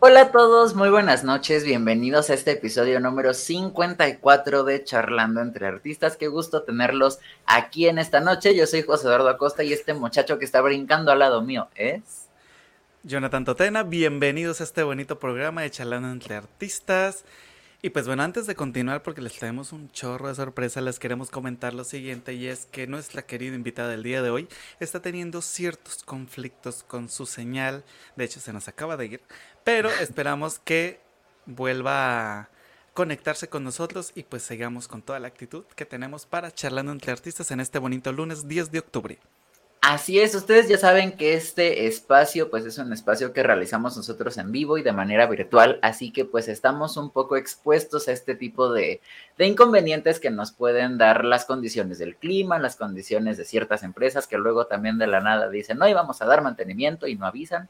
Hola a todos, muy buenas noches, bienvenidos a este episodio número 54 de Charlando entre Artistas. Qué gusto tenerlos aquí en esta noche. Yo soy José Eduardo Acosta y este muchacho que está brincando al lado mío es... Jonathan Totena, bienvenidos a este bonito programa de Charlando entre Artistas. Y pues bueno, antes de continuar, porque les traemos un chorro de sorpresa, les queremos comentar lo siguiente y es que nuestra querida invitada del día de hoy está teniendo ciertos conflictos con su señal. De hecho, se nos acaba de ir, pero esperamos que vuelva a conectarse con nosotros y pues sigamos con toda la actitud que tenemos para charlando entre artistas en este bonito lunes 10 de octubre. Así es, ustedes ya saben que este espacio pues es un espacio que realizamos nosotros en vivo y de manera virtual, así que pues estamos un poco expuestos a este tipo de, de, inconvenientes que nos pueden dar las condiciones del clima, las condiciones de ciertas empresas que luego también de la nada dicen, no, íbamos a dar mantenimiento y no avisan,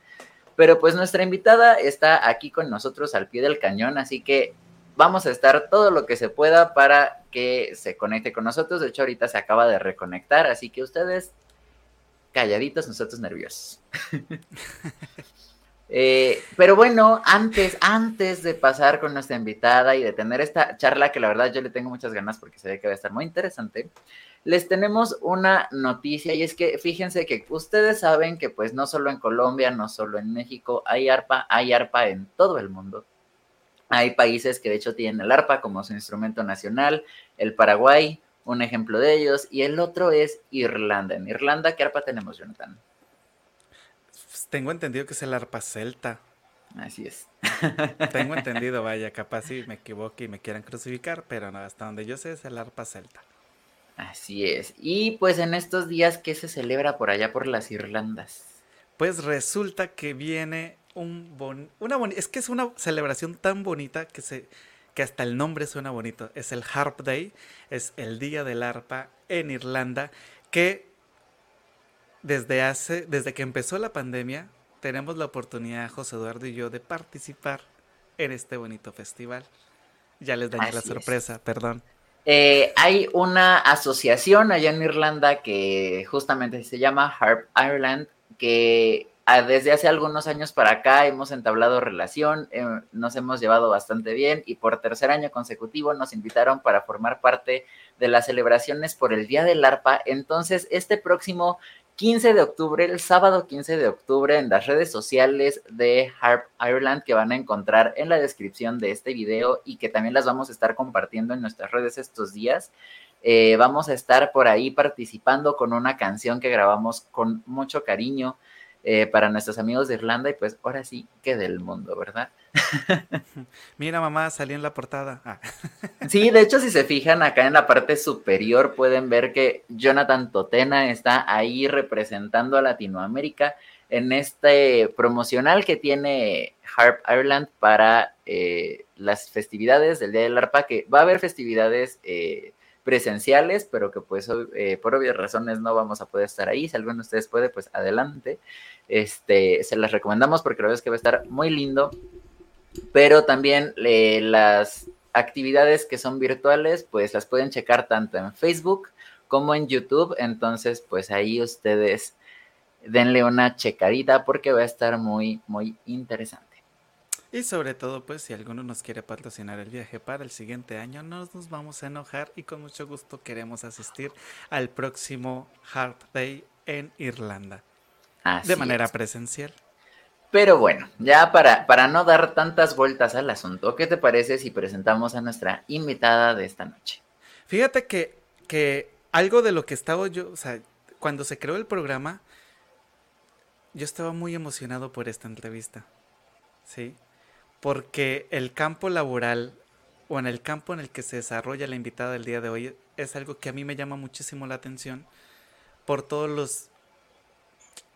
pero pues nuestra invitada está aquí con nosotros al pie del cañón, así que vamos a estar todo lo que se pueda para que se conecte con nosotros, de hecho ahorita se acaba de reconectar, así que ustedes calladitos, nosotros nerviosos. eh, pero bueno, antes, antes de pasar con nuestra invitada y de tener esta charla, que la verdad yo le tengo muchas ganas porque se ve que va a estar muy interesante, les tenemos una noticia y es que fíjense que ustedes saben que pues no solo en Colombia, no solo en México hay arpa, hay arpa en todo el mundo. Hay países que de hecho tienen el arpa como su instrumento nacional, el Paraguay, un ejemplo de ellos, y el otro es Irlanda. En Irlanda, ¿qué arpa tenemos, Jonathan? Pues, tengo entendido que es el arpa celta. Así es. Tengo entendido, vaya, capaz si me equivoco y me quieran crucificar, pero no, hasta donde yo sé es el arpa celta. Así es. Y pues en estos días, ¿qué se celebra por allá por las Irlandas? Pues resulta que viene un bon una es que es una celebración tan bonita que se que hasta el nombre suena bonito. Es el Harp Day, es el Día del Arpa en Irlanda, que desde, hace, desde que empezó la pandemia tenemos la oportunidad, José Eduardo y yo, de participar en este bonito festival. Ya les dañé la sorpresa, perdón. Eh, hay una asociación allá en Irlanda que justamente se llama Harp Ireland, que desde hace algunos años para acá hemos entablado relación, eh, nos hemos llevado bastante bien y por tercer año consecutivo nos invitaron para formar parte de las celebraciones por el Día del Arpa. Entonces, este próximo 15 de octubre, el sábado 15 de octubre, en las redes sociales de Harp Ireland que van a encontrar en la descripción de este video y que también las vamos a estar compartiendo en nuestras redes estos días. Eh, vamos a estar por ahí participando con una canción que grabamos con mucho cariño eh, para nuestros amigos de Irlanda y pues ahora sí que del mundo, ¿verdad? Mira, mamá, salí en la portada. Ah. sí, de hecho, si se fijan acá en la parte superior, pueden ver que Jonathan Totena está ahí representando a Latinoamérica en este promocional que tiene Harp Ireland para eh, las festividades del Día del Arpa, que va a haber festividades eh, presenciales, pero que pues eh, por obvias razones no vamos a poder estar ahí. Si alguno de ustedes puede, pues adelante. Este, se las recomendamos porque la verdad es que va a estar muy lindo. Pero también las actividades que son virtuales, pues las pueden checar tanto en Facebook como en YouTube. Entonces, pues ahí ustedes denle una checadita porque va a estar muy, muy interesante. Y sobre todo, pues si alguno nos quiere patrocinar el viaje para el siguiente año, no nos vamos a enojar y con mucho gusto queremos asistir al próximo Harp Day en Irlanda. de manera presencial. Pero bueno, ya para, para no dar tantas vueltas al asunto, ¿qué te parece si presentamos a nuestra invitada de esta noche? Fíjate que, que algo de lo que estaba yo, o sea, cuando se creó el programa, yo estaba muy emocionado por esta entrevista. ¿Sí? Porque el campo laboral o en el campo en el que se desarrolla la invitada del día de hoy es algo que a mí me llama muchísimo la atención por todos los,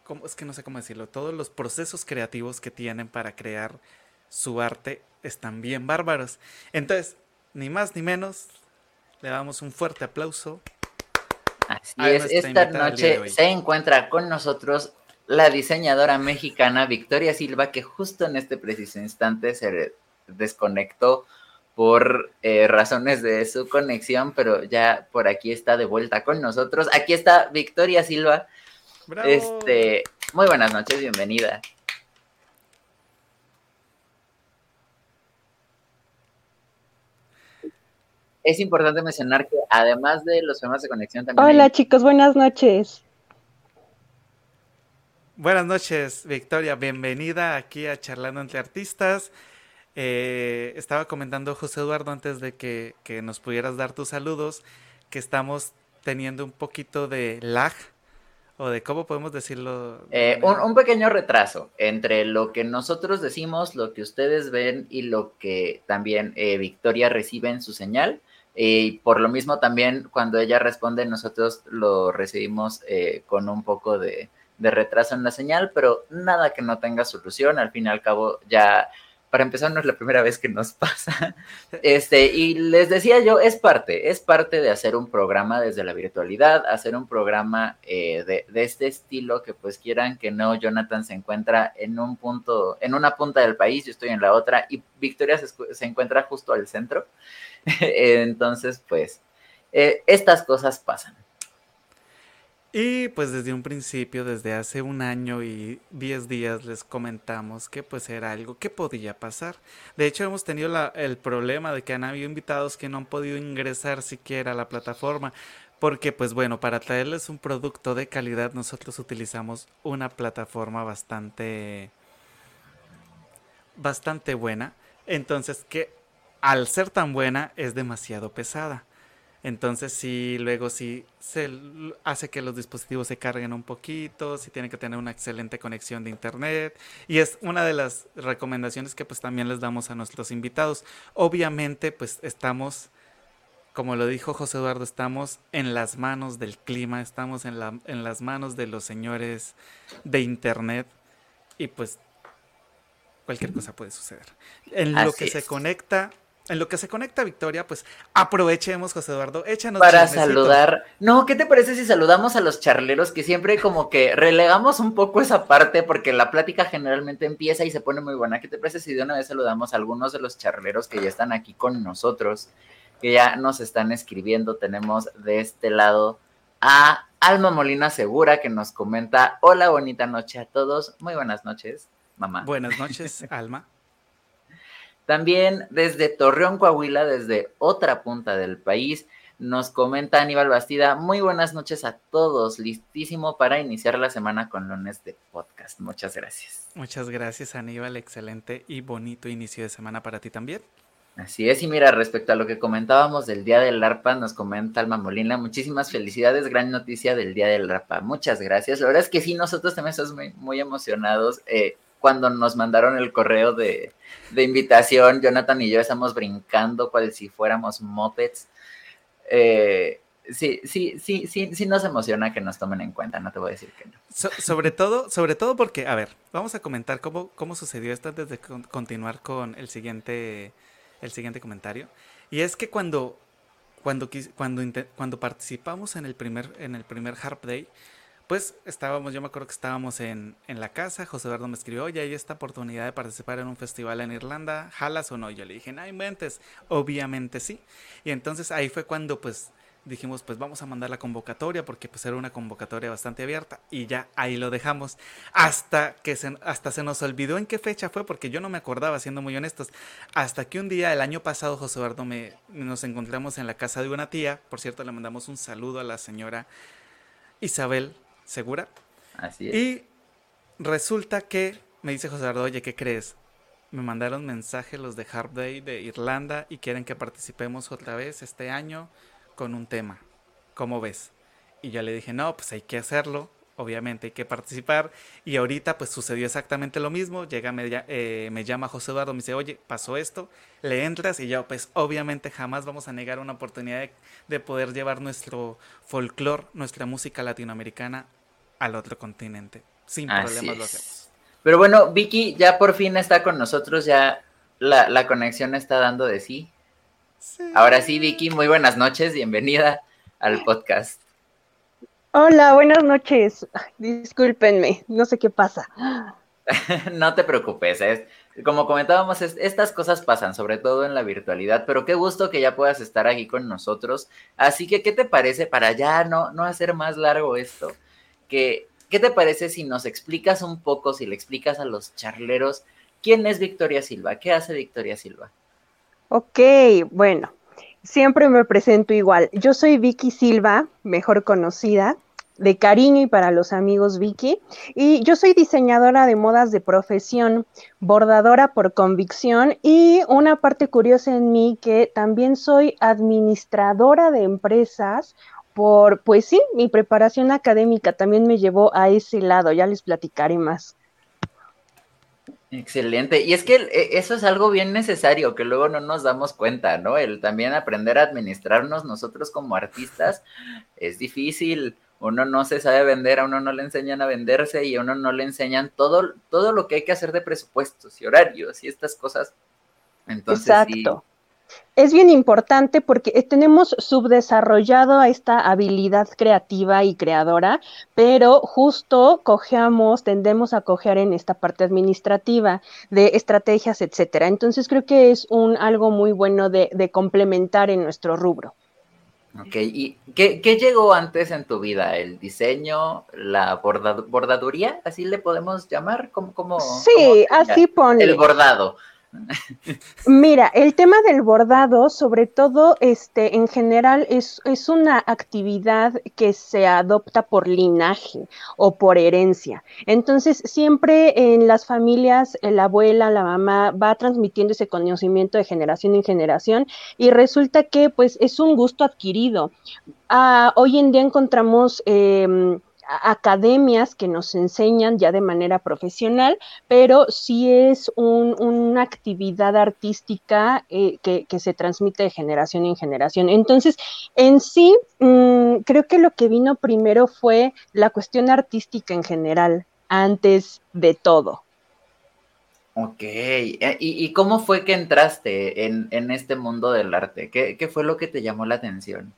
¿cómo? es que no sé cómo decirlo, todos los procesos creativos que tienen para crear su arte están bien bárbaros. Entonces, ni más ni menos, le damos un fuerte aplauso. Así es, esta noche se encuentra con nosotros la diseñadora mexicana Victoria Silva, que justo en este preciso instante se desconectó por eh, razones de su conexión, pero ya por aquí está de vuelta con nosotros. Aquí está Victoria Silva. Bravo. Este, muy buenas noches, bienvenida. Es importante mencionar que además de los temas de conexión también. Hola chicos, buenas noches. Buenas noches, Victoria. Bienvenida aquí a Charlando entre Artistas. Eh, estaba comentando José Eduardo antes de que, que, nos pudieras dar tus saludos, que estamos teniendo un poquito de lag, o de cómo podemos decirlo. Eh, un, un, pequeño retraso entre lo que nosotros decimos, lo que ustedes ven y lo que también eh, Victoria recibe en su señal. Y por lo mismo también cuando ella responde, nosotros lo recibimos con un poco de, de retraso en la señal, pero nada que no tenga solución. Al fin y al cabo, ya para empezar, no es la primera vez que nos pasa. Este, y les decía yo, es parte, es parte de hacer un programa desde la virtualidad, hacer un programa eh, de, este estilo que pues quieran que no, Jonathan se encuentra en un punto, en una punta del país, yo estoy en la otra, y Victoria se, se encuentra justo al centro. Entonces, pues, eh, estas cosas pasan. Y pues desde un principio, desde hace un año y diez días les comentamos que pues era algo que podía pasar. De hecho hemos tenido el problema de que han habido invitados que no han podido ingresar siquiera a la plataforma. Porque pues bueno, para traerles un producto de calidad nosotros utilizamos una plataforma bastante... bastante buena. Entonces que al ser tan buena es demasiado pesada. Entonces sí, luego sí se hace que los dispositivos se carguen un poquito, sí tienen que tener una excelente conexión de internet y es una de las recomendaciones que pues también les damos a nuestros invitados. Obviamente pues estamos, como lo dijo José Eduardo, estamos en las manos del clima, estamos en, la, en las manos de los señores de internet y pues cualquier cosa puede suceder. En lo que se conecta en lo que se conecta Victoria, pues aprovechemos, José Eduardo, échanos. Para saludar. No, ¿qué te parece si saludamos a los charleros? Que siempre como que relegamos un poco esa parte porque la plática generalmente empieza y se pone muy buena. ¿Qué te parece si de una vez saludamos a algunos de los charleros que ya están aquí con nosotros, que ya nos están escribiendo? Tenemos de este lado a Alma Molina Segura que nos comenta, hola, bonita noche a todos. Muy buenas noches, mamá. Buenas noches, Alma. También desde Torreón, Coahuila, desde otra punta del país, nos comenta Aníbal Bastida, muy buenas noches a todos, listísimo para iniciar la semana con lunes de podcast. Muchas gracias. Muchas gracias Aníbal, excelente y bonito inicio de semana para ti también. Así es, y mira, respecto a lo que comentábamos del Día del ARPA, nos comenta Alma Molina, muchísimas felicidades, gran noticia del Día del ARPA, muchas gracias. La verdad es que sí, nosotros también estamos muy, muy emocionados. Eh, cuando nos mandaron el correo de, invitación, Jonathan y yo estamos brincando cual si fuéramos mopeds. Eh, sí, sí, sí, sí, sí nos emociona que nos tomen en cuenta, no te voy a decir que no. sobre todo, sobre todo porque, a ver, vamos a comentar cómo, cómo sucedió esto antes de continuar con el siguiente, el siguiente comentario. Y es que cuando, cuando, cuando, cuando participamos en el primer, en el primer Harp Day, pues estábamos, yo me acuerdo que estábamos en, en la casa, José Eduardo me escribió, oye, hay esta oportunidad de participar en un festival en Irlanda, ¿jalas o no? Yo le dije, no inventes, obviamente sí. Y entonces ahí fue cuando pues dijimos, pues vamos a mandar la convocatoria porque pues era una convocatoria bastante abierta y ya ahí lo dejamos hasta que se, hasta se nos olvidó en qué fecha fue porque yo no me acordaba, siendo muy honestos, hasta que un día el año pasado José Eduardo me, nos encontramos en la casa de una tía, por cierto le mandamos un saludo a la señora Isabel segura. Así es. Y resulta que me dice José Eduardo, oye, ¿qué crees? Me mandaron mensaje los de Harp Day de Irlanda y quieren que participemos otra vez este año con un tema. ¿Cómo ves? Y yo le dije, no, pues hay que hacerlo obviamente hay que participar. Y ahorita pues sucedió exactamente lo mismo. Llega, me, eh, me, llama José Eduardo, me dice, oye, pasó esto, le entras y yo pues obviamente jamás vamos a negar una oportunidad de, poder llevar nuestro folclore, nuestra música latinoamericana al otro continente. Sin problemas lo hacemos. Pero bueno, Vicky ya por fin está con nosotros, ya la, la conexión está dando de sí. sí. Ahora sí, Vicky, muy buenas noches, bienvenida al podcast. Hola, buenas noches. Discúlpenme, no sé qué pasa. no te preocupes, es, como comentábamos, estas cosas pasan, sobre todo en la virtualidad, pero qué gusto que ya puedas estar aquí con nosotros. Así que, ¿qué te parece para ya no, no hacer más largo esto? Que, ¿Qué te parece si nos explicas un poco, si le explicas a los charleros, quién es Victoria Silva? ¿Qué hace Victoria Silva? Ok, bueno, Siempre me presento igual. Yo soy Vicky Silva, mejor conocida, de cariño y para los amigos Vicky. Y yo soy diseñadora de modas de profesión, bordadora por convicción y una parte curiosa en mí que también soy administradora de empresas. Por, pues sí, mi preparación académica también me llevó a ese lado, ya les platicaré más. Excelente. Y es que e, eso es algo bien necesario, que luego no nos damos cuenta, ¿no? El también aprender a administrarnos nosotros como artistas es difícil. Uno no se sabe vender, a uno no le enseñan a venderse y a uno no le enseñan todo, todo lo que hay que hacer de presupuestos y horarios y estas cosas. Entonces, Exacto es bien importante porque eh, tenemos subdesarrollado esta habilidad creativa y creadora, pero justo cojeamos, tendemos a cojear en esta parte administrativa de estrategias, etcétera. Entonces creo que es un algo muy bueno de, complementar en nuestro rubro. Ok, ¿y qué, llegó antes en tu vida? ¿El diseño, la bordaduría? ¿Así le podemos llamar? ¿Cómo, sí, así pone. El bordado. Mira, el tema del bordado, sobre todo, este, en general, es, es, una actividad que se adopta por linaje o por herencia. Entonces, siempre en las familias, la abuela, la mamá va transmitiendo ese conocimiento de generación en generación y resulta que, pues, es un gusto adquirido. Ah, hoy en día encontramos eh, academias que nos enseñan ya de manera profesional, pero sí es una actividad artística eh, que, se transmite de generación en generación. Entonces, en sí, mm, creo que lo que vino primero fue la cuestión artística en general, antes de todo. Ok, eh, ¿y, cómo fue que entraste en, este mundo del arte? ¿Qué fue lo que te llamó la atención?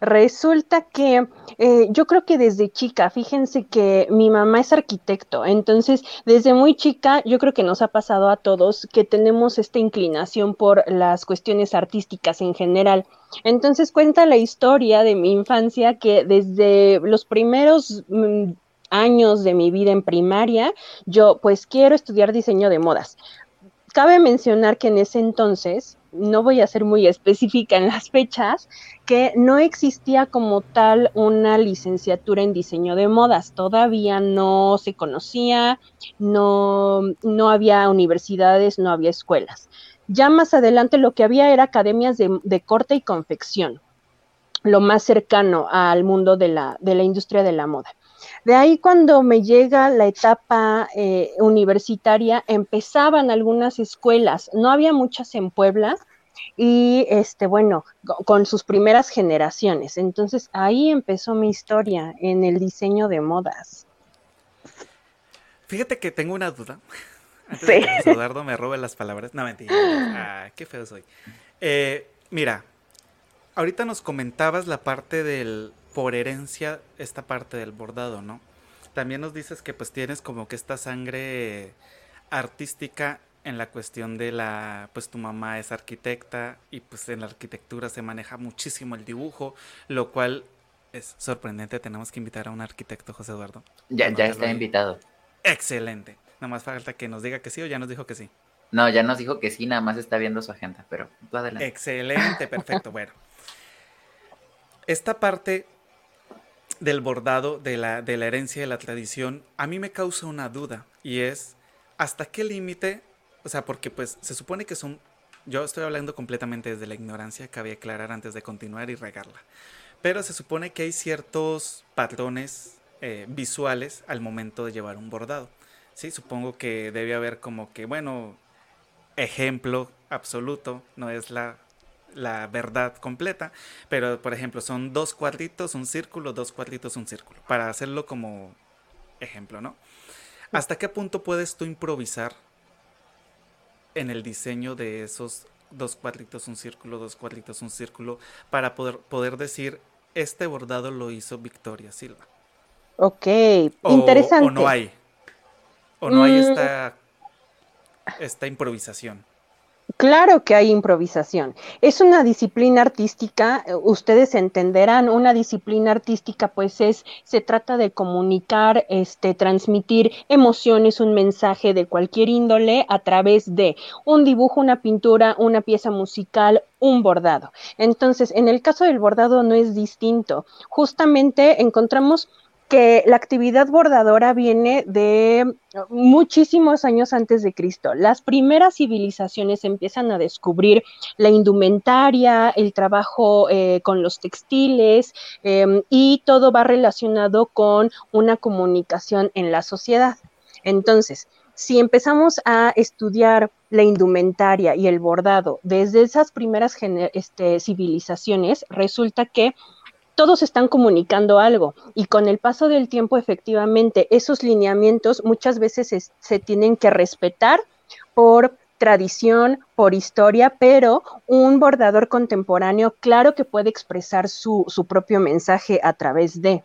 Resulta que eh, yo creo que desde chica, fíjense que mi mamá es arquitecto, entonces desde muy chica yo creo que nos ha pasado a todos que tenemos esta inclinación por las cuestiones artísticas en general. Entonces cuenta la historia de mi infancia que desde los primeros mm, años de mi vida en primaria, yo pues quiero estudiar diseño de modas. Cabe mencionar que en ese entonces no voy a ser muy específica en las fechas, que no existía como tal una licenciatura en diseño de modas, todavía no se conocía, no, no había universidades, no había escuelas. Ya más adelante lo que había era academias de, corte y confección, lo más cercano al mundo de la, de la industria de la moda. De ahí cuando me llega la etapa eh, universitaria, empezaban algunas escuelas, no había muchas en Puebla, y este, bueno, con sus primeras generaciones. Entonces ahí empezó mi historia en el diseño de modas. Fíjate que tengo una duda. Antes sí. que Eduardo me robe las palabras. No, mentira. Ah, qué feo soy. Eh, mira, ahorita nos comentabas la parte del, por herencia esta parte del bordado, ¿no? También nos dices que pues tienes como que esta sangre artística en la cuestión de la, pues tu mamá es arquitecta y pues en la arquitectura se maneja muchísimo el dibujo, lo cual es sorprendente. Tenemos que invitar a un arquitecto, José Eduardo. Ya, ya está invitado. Excelente. Nada más falta que nos diga que sí o ya nos dijo que sí. No, ya nos dijo que sí, nada más está viendo su agenda, pero tú adelante. Excelente, perfecto. bueno, esta parte del bordado, de la, de la herencia de la tradición, a mí me causa una duda y es, ¿hasta qué límite? O sea, porque pues se supone que son, yo estoy hablando completamente desde la ignorancia, cabe aclarar antes de continuar y regarla, pero se supone que hay ciertos patrones eh, visuales al momento de llevar un bordado. Sí, supongo que debe haber como que, bueno, ejemplo absoluto, no es la la verdad completa, pero por ejemplo son dos cuadritos, un círculo, dos cuadritos, un círculo, para hacerlo como ejemplo, ¿no? ¿Hasta qué punto puedes tú improvisar en el diseño de esos dos cuadritos, un círculo, dos cuadritos, un círculo, para poder, poder decir, este bordado lo hizo Victoria Silva? Ok, interesante. O no hay, o no hay mm. esta, esta improvisación. Claro que hay improvisación. Es una disciplina artística, eh, ustedes entenderán, una disciplina artística pues es, se trata de comunicar, este, transmitir emociones, un mensaje de cualquier índole a través de un dibujo, una pintura, una pieza musical, un bordado. Entonces, en el caso del bordado no es distinto. Justamente encontramos que la actividad bordadora viene de muchísimos años antes de Cristo. Las primeras civilizaciones empiezan a descubrir la indumentaria, el trabajo eh, con los textiles em, y todo va relacionado con una comunicación en la sociedad. Entonces, si empezamos a estudiar la indumentaria y el bordado desde esas primeras este, civilizaciones, resulta que todos están comunicando algo y con el paso del tiempo efectivamente esos lineamientos muchas veces se, tienen que respetar por tradición, por historia, pero un bordador contemporáneo claro que puede expresar su, propio mensaje a través de.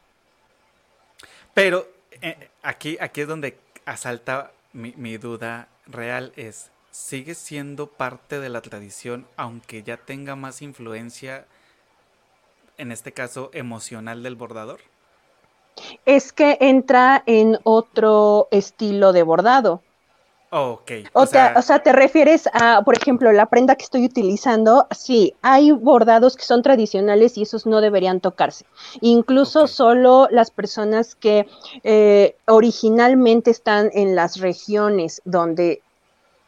Pero eh, aquí, aquí es donde asalta mi, mi duda real es, ¿sigue siendo parte de la tradición aunque ya tenga más influencia en este caso, emocional del bordador? Es que entra en otro estilo de bordado. ok. O, sea, o, sea, te refieres a, por ejemplo, la prenda que estoy utilizando. Sí, hay bordados que son tradicionales y esos no deberían tocarse. Incluso solo las personas que eh, originalmente están en las regiones donde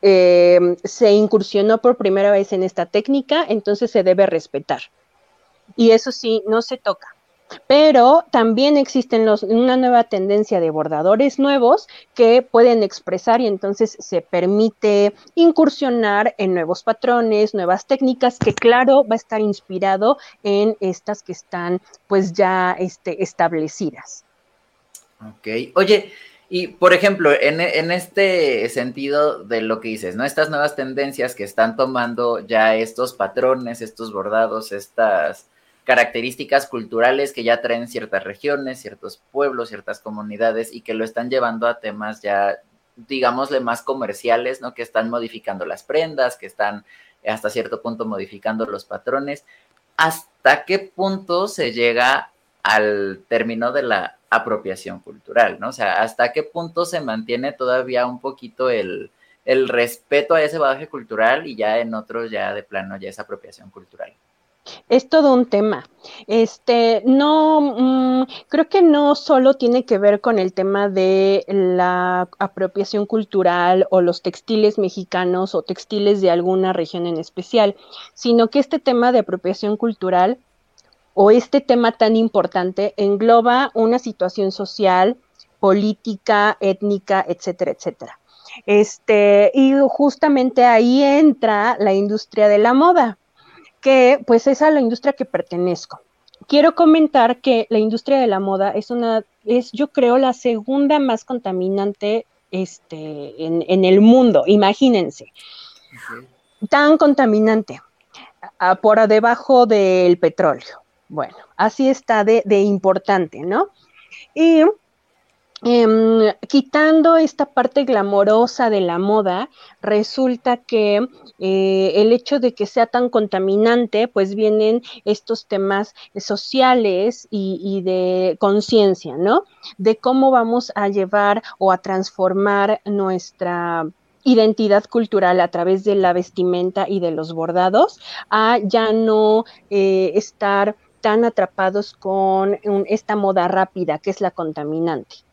eh, se incursionó por primera vez en esta técnica, entonces se debe respetar y eso sí, no se toca. Pero también existen los, una nueva tendencia de bordadores nuevos que pueden expresar y entonces se permite incursionar en nuevos patrones, nuevas técnicas, que claro va a estar inspirado en estas que están pues ya este, establecidas. Ok, oye, y por ejemplo, en, en, este sentido de lo que dices, ¿no? Estas nuevas tendencias que están tomando ya estos patrones, estos bordados, estas características culturales que ya traen ciertas regiones, ciertos pueblos, ciertas comunidades y que lo están llevando a temas ya, digámosle, más comerciales, ¿no? Que están modificando las prendas, que están hasta cierto punto modificando los patrones. ¿Hasta qué punto se llega al término de la apropiación cultural, ¿no? O sea, ¿hasta qué punto se mantiene todavía un poquito el, el respeto a ese bagaje cultural y ya en otros ya de plano ya es apropiación cultural? Es todo un tema. Este, no, mm, creo que no solo tiene que ver con el tema de la apropiación cultural o los textiles mexicanos o textiles de alguna región en especial, sino que este tema de apropiación cultural o este tema tan importante engloba una situación social, política, étnica, etcétera, etcétera. Este, y justamente ahí entra la industria de la moda que pues es a la industria que pertenezco. Quiero comentar que la industria de la moda es una, es yo creo la segunda más contaminante este, en, el mundo, imagínense. Tan contaminante, por debajo del petróleo. Bueno, así está de, de importante, ¿no? Y Em, quitando esta parte glamorosa de la moda, resulta que eh, el hecho de que sea tan contaminante, pues vienen estos temas sociales y, de conciencia, ¿no? De cómo vamos a llevar o a transformar nuestra identidad cultural a través de la vestimenta y de los bordados, a ya no eh, estar tan atrapados con esta moda rápida que es la contaminante.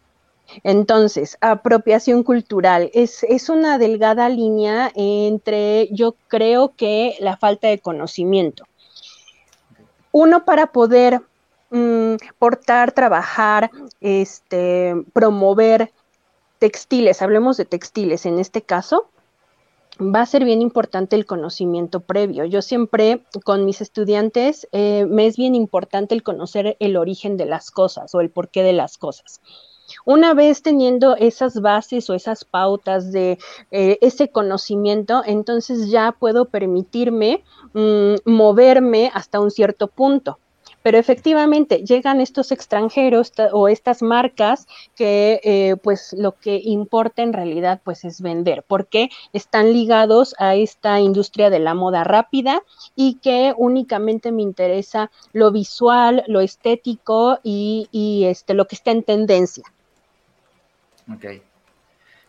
Entonces, apropiación cultural es, es, una delgada línea entre, yo creo que la falta de conocimiento. Uno para poder mm, portar, trabajar, este, promover textiles, hablemos de textiles en este caso, va a ser bien importante el conocimiento previo. Yo siempre con mis estudiantes eh, me es bien importante el conocer el origen de las cosas o el porqué de las cosas. Una vez teniendo esas bases o esas pautas de eh, ese conocimiento, entonces ya puedo permitirme mm, moverme hasta un cierto punto. pero efectivamente llegan estos extranjeros o estas marcas que eh, pues lo que importa en realidad pues es vender, porque están ligados a esta industria de la moda rápida y que únicamente me interesa lo visual, lo estético y, y este, lo que está en tendencia. Ok.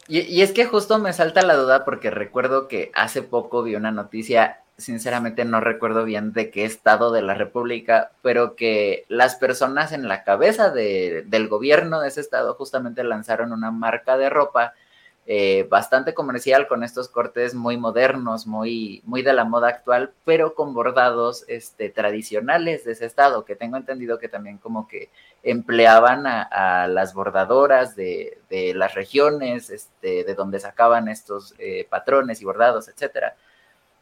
Y, y, es que justo me salta la duda porque recuerdo que hace poco vi una noticia sinceramente no recuerdo bien de qué estado de la República, pero que las personas en la cabeza de, del gobierno de ese estado justamente lanzaron una marca de ropa eh, bastante comercial con estos cortes muy modernos, muy, muy de la moda actual, pero con bordados este, tradicionales de ese estado, que tengo entendido que también como que empleaban a, las bordadoras de, de, las regiones, este, de donde sacaban estos eh, patrones y bordados, etcétera.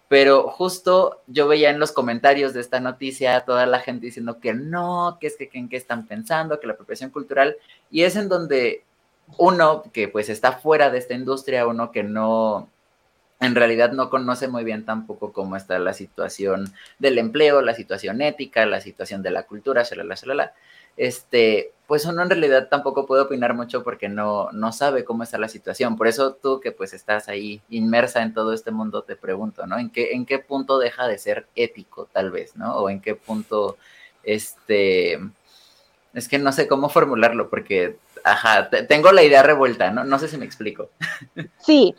Pero justo yo veía en los comentarios de esta noticia a toda la gente diciendo que no, que es que en qué están pensando, que la apropiación cultural, y es en donde uno que pues está fuera de esta industria, uno que no, en realidad no conoce muy bien tampoco cómo está la situación del empleo, la situación ética, la situación de la cultura, shalala, shalala, este, pues uno en realidad tampoco puede opinar mucho porque no, no sabe cómo está la situación. Por eso tú que pues estás ahí inmersa en todo este mundo, te pregunto, ¿no? ¿En qué, en qué punto deja de ser ético, tal vez, ¿no? O en qué punto, este, es que no sé cómo formularlo porque Ajá, tengo la idea revuelta, ¿no? No sé si me explico. Sí,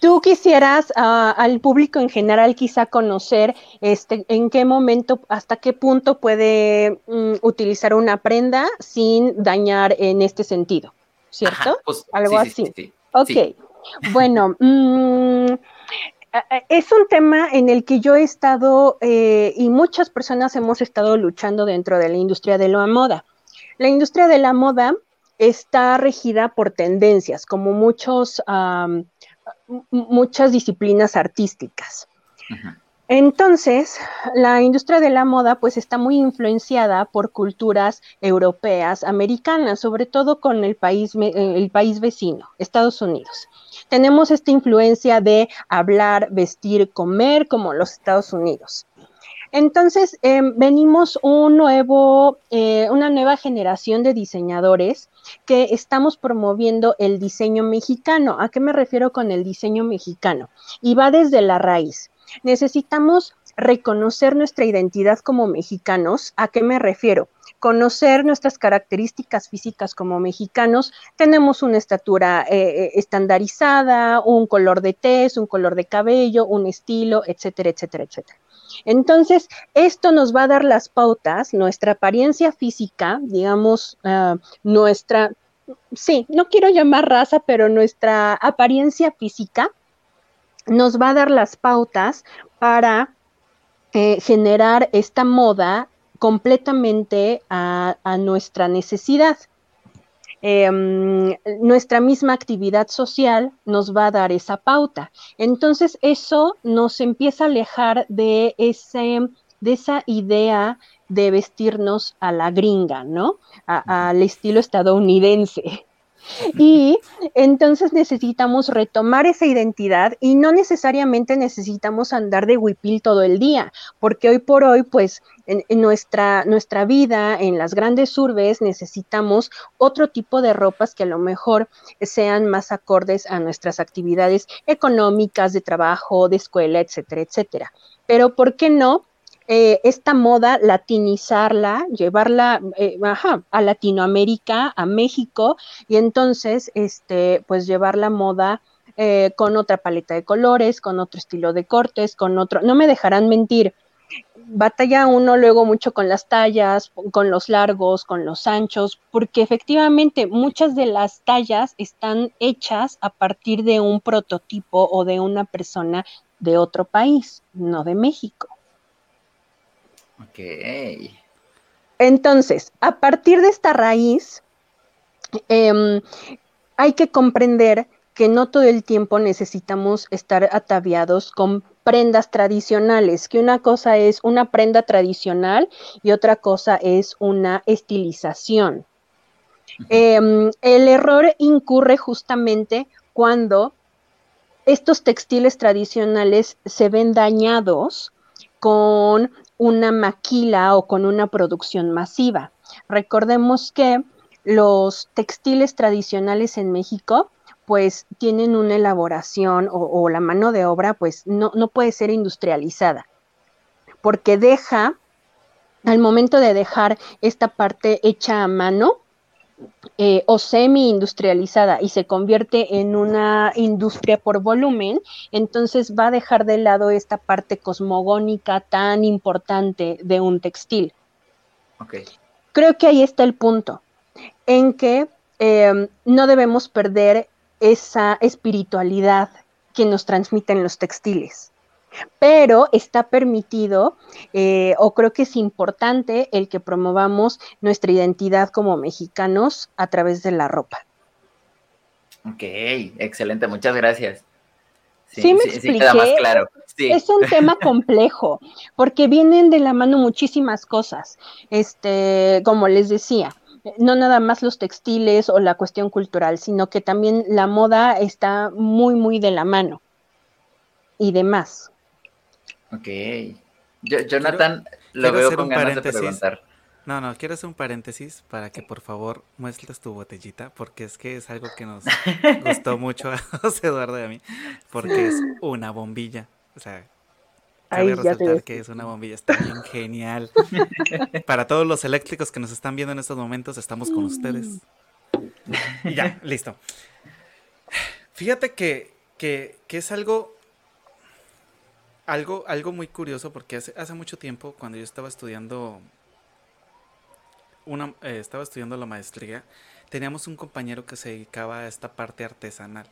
tú quisieras ah, al público en general quizá conocer este, en qué momento, hasta qué punto puede mm, utilizar una prenda sin dañar en este sentido, ¿cierto? Pues, Algo así. Sí, ok, bueno, mm, es un tema en el que yo he estado eh, y muchas personas hemos estado luchando dentro de la industria de la moda. La industria de la moda está regida por tendencias, como muchos, muchas disciplinas artísticas. Entonces, la industria de la moda pues está muy influenciada por culturas europeas, americanas, sobre todo con el país, el país vecino, Estados Unidos. Tenemos esta influencia de hablar, vestir, comer como los Estados Unidos. Entonces, em, venimos un nuevo, eh, una nueva generación de diseñadores que estamos promoviendo el diseño mexicano. ¿A qué me refiero con el diseño mexicano? Y va desde la raíz. Necesitamos reconocer nuestra identidad como mexicanos. ¿A qué me refiero? Conocer nuestras características físicas como mexicanos. Tenemos una estatura eh, eh, estandarizada, un color de tez, un color de cabello, un estilo, etcétera, etcétera, etcétera. Entonces, esto nos va a dar las pautas, nuestra apariencia física, digamos, ah, nuestra, sí, no quiero llamar raza, pero nuestra apariencia física nos va a dar las pautas para eh, generar esta moda completamente a nuestra necesidad. Em, nuestra misma actividad social nos va a dar esa pauta. Entonces eso nos empieza a alejar de, ese, de esa idea de vestirnos a la gringa, ¿no? al estilo estadounidense. Y entonces necesitamos retomar esa identidad y no necesariamente necesitamos andar de huipil todo el día, porque hoy por hoy, pues en, nuestra, nuestra vida, en las grandes urbes, necesitamos otro tipo de ropas que a lo mejor sean más acordes a nuestras actividades económicas, de trabajo, de escuela, etcétera, etcétera. Pero ¿por qué no eh, esta moda, latinizarla, llevarla eh, a Latinoamérica, a México, y entonces, este, pues llevar la moda eh, con otra paleta de colores, con otro estilo de cortes, con otro, no me dejarán mentir, batalla uno luego mucho con las tallas, con los largos, con los anchos, porque efectivamente muchas de las tallas están hechas a partir de un prototipo o de una persona de otro país, no de México. Ok. Entonces, a partir de esta raíz, em, hay que comprender que no todo el tiempo necesitamos estar ataviados con prendas tradicionales, que una cosa es una prenda tradicional y otra cosa es una estilización. Em, el error incurre justamente cuando estos textiles tradicionales se ven dañados con una maquila o con una producción masiva. Recordemos que los textiles tradicionales en México pues tienen una elaboración o, la mano de obra pues no, no puede ser industrializada porque deja, al momento de dejar esta parte hecha a mano, eh, o semi industrializada y se convierte en una industria por volumen, entonces va a dejar de lado esta parte cosmogónica tan importante de un textil. Creo que ahí está el punto, en que em, no debemos perder esa espiritualidad que nos transmiten los textiles pero está permitido eh, o creo que es importante el que promovamos nuestra identidad como mexicanos a través de la ropa. Ok, excelente, muchas gracias. Sí, me expliqué. claro. Es un tema complejo, porque vienen de la mano muchísimas cosas. Este, como les decía, no nada más los textiles o la cuestión cultural, sino que también la moda está muy, muy de la mano y demás. Ok. Jonathan, lo veo con ganas de preguntar. No, no, quiero hacer un paréntesis para que por favor muestres tu botellita, porque es que es algo que nos gustó mucho a José Eduardo y a mí, porque es una bombilla. O sea, cabe resaltar que es una bombilla, está bien genial. Para todos los eléctricos que nos están viendo en estos momentos, estamos con ustedes. ya, listo. Fíjate que, que, que es algo algo, algo muy curioso porque hace, hace mucho tiempo, cuando yo estaba estudiando una, eh, estaba estudiando la maestría, teníamos un compañero que se dedicaba a esta parte artesanal.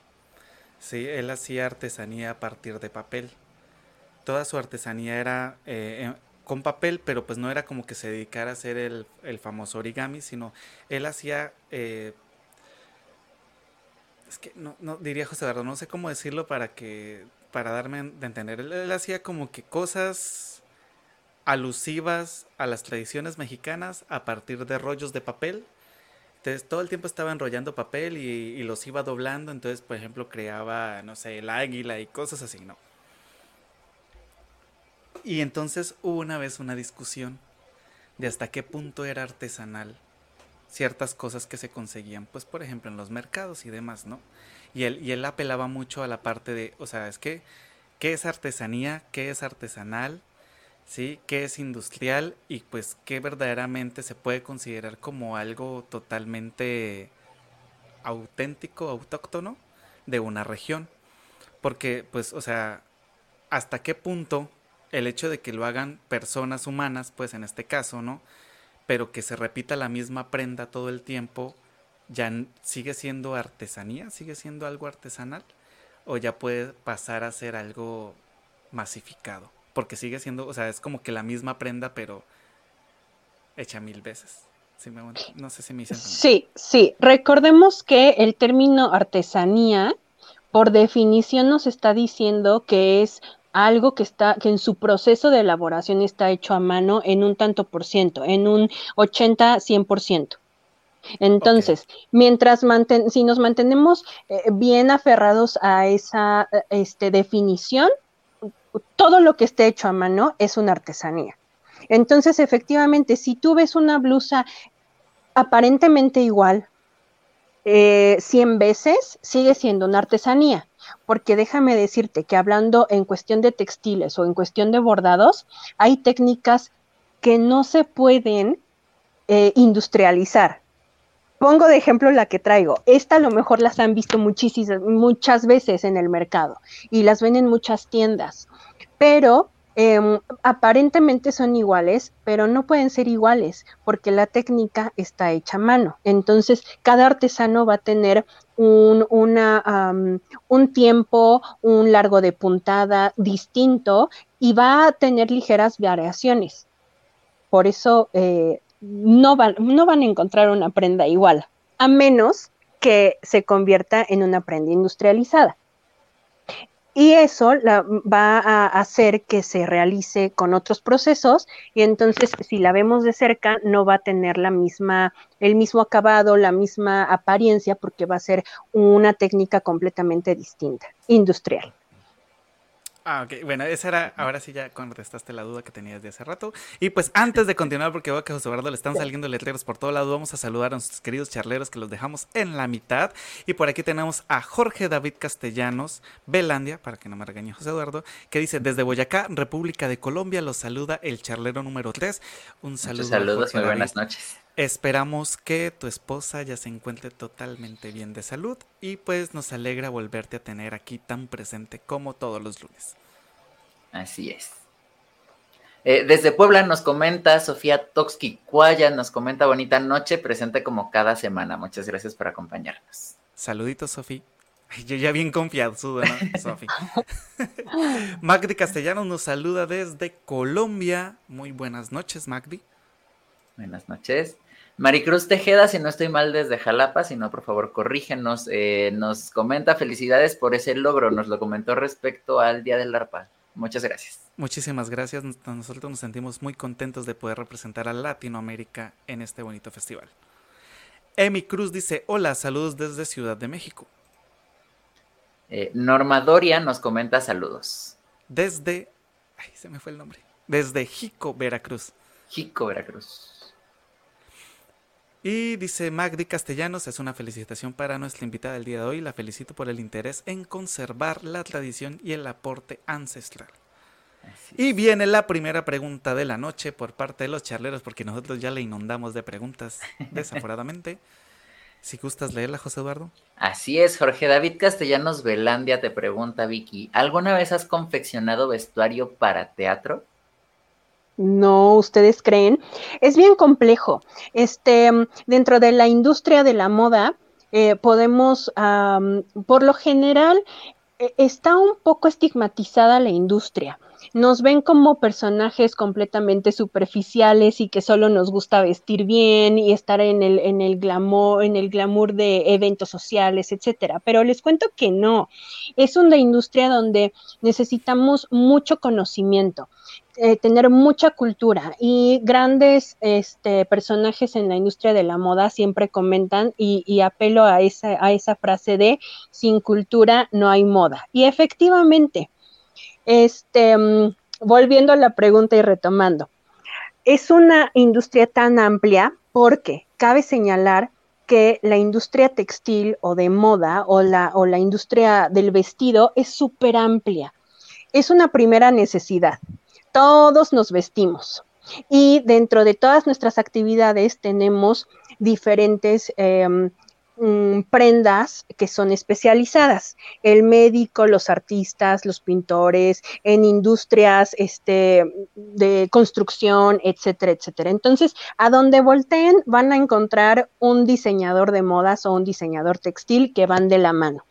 Sí, él hacía artesanía a partir de papel. Toda su artesanía era eh, con papel, pero pues no era como que se dedicara a hacer el, el famoso origami, sino él hacía... Eh, es que no, no diría José Eduardo, no sé cómo decirlo para que para darme de entender. Él, hacía como que cosas alusivas a las tradiciones mexicanas a partir de rollos de papel. Entonces todo el tiempo estaba enrollando papel y, los iba doblando. Entonces, por ejemplo, creaba, no sé, el águila y cosas así, ¿no? Y entonces hubo una vez una discusión de hasta qué punto era artesanal ciertas cosas que se conseguían, pues por ejemplo en los mercados y demás, ¿no? Y él, y él apelaba mucho a la parte de, o sea, es que, ¿qué es artesanía? ¿Qué es artesanal? ¿Sí? ¿Qué es industrial? Y pues, ¿qué verdaderamente se puede considerar como algo totalmente auténtico, autóctono de una región? Porque, pues, o sea, ¿hasta qué punto el hecho de que lo hagan personas humanas, pues en este caso, ¿no? Pero que se repita la misma prenda todo el tiempo, ya sigue siendo artesanía, sigue siendo algo artesanal o ya puede pasar a ser algo masificado, porque sigue siendo, o sea, es como que la misma prenda pero hecha mil veces. no sé si me dicen. Sí, sí, recordemos que el término artesanía por definición nos está diciendo que es algo que está que en su proceso de elaboración está hecho a mano en un tanto por ciento, en un 80 100 por ciento. Entonces, mientras si nos mantenemos eh, bien aferrados a esa este, definición, todo lo que esté hecho a mano es una artesanía. Entonces, efectivamente, si tú ves una blusa aparentemente igual eh, 100 veces, sigue siendo una artesanía. Porque déjame decirte que hablando en cuestión de textiles o en cuestión de bordados, hay técnicas que no se pueden eh, industrializar. Pongo de ejemplo la que traigo. Esta a lo mejor las han visto muchísimas, muchas veces en el mercado y las ven en muchas tiendas, pero em, aparentemente son iguales, pero no pueden ser iguales porque la técnica está hecha a mano. Entonces, cada artesano va a tener un, un tiempo, un largo de puntada distinto y va a tener ligeras variaciones. Por eso eh, no van, no van a encontrar una prenda igual, a menos que se convierta en una prenda industrializada. Y eso la, va a hacer que se realice con otros procesos y entonces si la vemos de cerca no va a tener la misma, el mismo acabado, la misma apariencia porque va a ser una técnica completamente distinta, industrial. Ah, ok. Bueno, esa era, ahora sí ya contestaste la duda que tenías de hace rato. Y pues antes de continuar, porque veo que a José Eduardo le están saliendo letreros por todo lado, vamos a saludar a nuestros queridos charleros que los dejamos en la mitad. Y por aquí tenemos a Jorge David Castellanos, Belandia, para que no me regañe José Eduardo, que dice, desde Boyacá, República de Colombia, los saluda el charlero número 3. Un saludo. saludos, muy buenas noches. Esperamos que tu esposa ya se encuentre totalmente bien de salud y pues nos alegra volverte a tener aquí tan presente como todos los lunes. Así es. Eh, desde Puebla nos comenta Sofía Toxki Cuaya, nos comenta bonita noche, presente como cada semana. Muchas gracias por acompañarnos. Saluditos, Sofía. yo ya bien confiado, ¿no, Sofía? Magdi Castellanos nos saluda desde Colombia. Muy buenas noches, Magdi. Buenas noches. Maricruz Tejeda, si no estoy mal desde Jalapa, si no, por favor, corrígenos. Eh, nos comenta felicidades por ese logro. Nos lo comentó respecto al Día del ARPA. Muchas gracias. Muchísimas gracias. Nosotros nos sentimos muy contentos de poder representar a Latinoamérica en este bonito festival. Emi Cruz dice, hola, saludos desde Ciudad de México. Eh, Norma Doria nos comenta saludos. Desde, ay, se me fue el nombre. Desde Jico, Veracruz. Jico, Veracruz. Y dice Magdi Castellanos, es una felicitación para nuestra invitada del día de hoy. La felicito por el interés en conservar la tradición y el aporte ancestral. Y viene la primera pregunta de la noche por parte de los charleros, porque nosotros ya le inundamos de preguntas, desaforadamente. si gustas leerla, José Eduardo. Así es, Jorge David Castellanos Velandia te pregunta, Vicky, ¿alguna vez has confeccionado vestuario para teatro? No ustedes creen, es bien complejo. Este, dentro de la industria de la moda, eh, podemos, por lo general, e, está un poco estigmatizada la industria. Nos ven como personajes completamente superficiales y que solo nos gusta vestir bien y estar en el, en el glamour, en el glamour de eventos sociales, etcétera. Pero les cuento que no. Es una industria donde necesitamos mucho conocimiento. Eh, tener mucha cultura y grandes este, personajes en la industria de la moda siempre comentan y, apelo a esa, a esa frase de sin cultura no hay moda. Y efectivamente, este, mm, volviendo a la pregunta y retomando, es una industria tan amplia porque cabe señalar que la industria textil o de moda o la, o la industria del vestido es súper amplia. Es una primera necesidad todos nos vestimos. Y dentro de todas nuestras actividades tenemos diferentes em, mm, prendas que son especializadas. El médico, los artistas, los pintores, en industrias este, de construcción, etcétera, etcétera. Entonces, a donde volteen van a encontrar un diseñador de modas o un diseñador textil que van de la mano.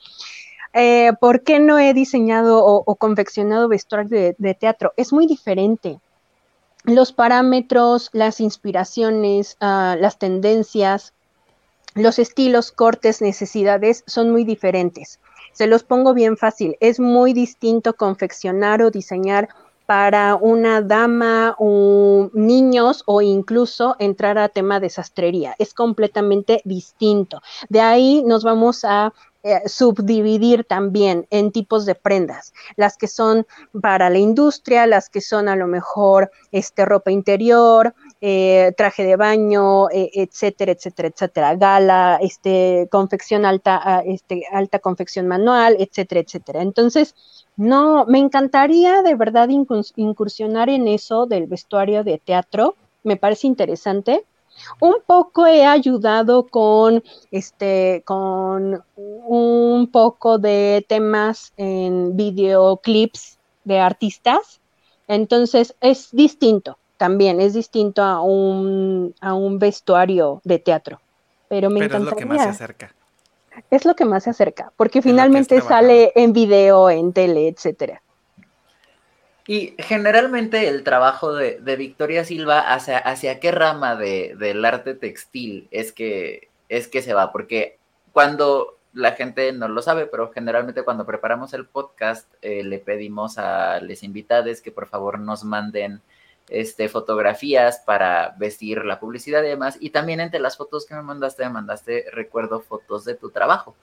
Eh, ¿por qué no he diseñado o, confeccionado vestuario de, teatro? Es muy diferente. Los parámetros, las inspiraciones, ah, las tendencias, los estilos, cortes, necesidades son muy diferentes. Se los pongo bien fácil. Es muy distinto confeccionar o diseñar para una dama niños o incluso entrar a tema de sastrería. Es completamente distinto. De ahí nos vamos a eh, subdividir también en tipos de prendas, las que son para la industria, las que son a lo mejor este, ropa interior, eh, traje de baño, eh, etcétera, etcétera, etcétera, gala, este, confección alta, este, alta confección manual, etcétera, etcétera. Entonces, no, me encantaría de verdad incursionar en eso del vestuario de teatro, me parece interesante, un poco he ayudado con este con un poco de temas en videoclips de artistas. Entonces es distinto también, es distinto a un, a un vestuario de teatro. Pero me Pero Es lo que más se acerca. Es lo que más se acerca, porque finalmente sale en video, en tele, etcétera. Y generalmente el trabajo de, Victoria Silva hacia, hacia qué rama de, del arte textil es que, es que se va, porque cuando la gente no lo sabe, pero generalmente cuando preparamos el podcast eh, le pedimos a los invitados que por favor nos manden este, fotografías para vestir la publicidad y demás. Y también entre las fotos que me mandaste, me mandaste, recuerdo, fotos de tu trabajo.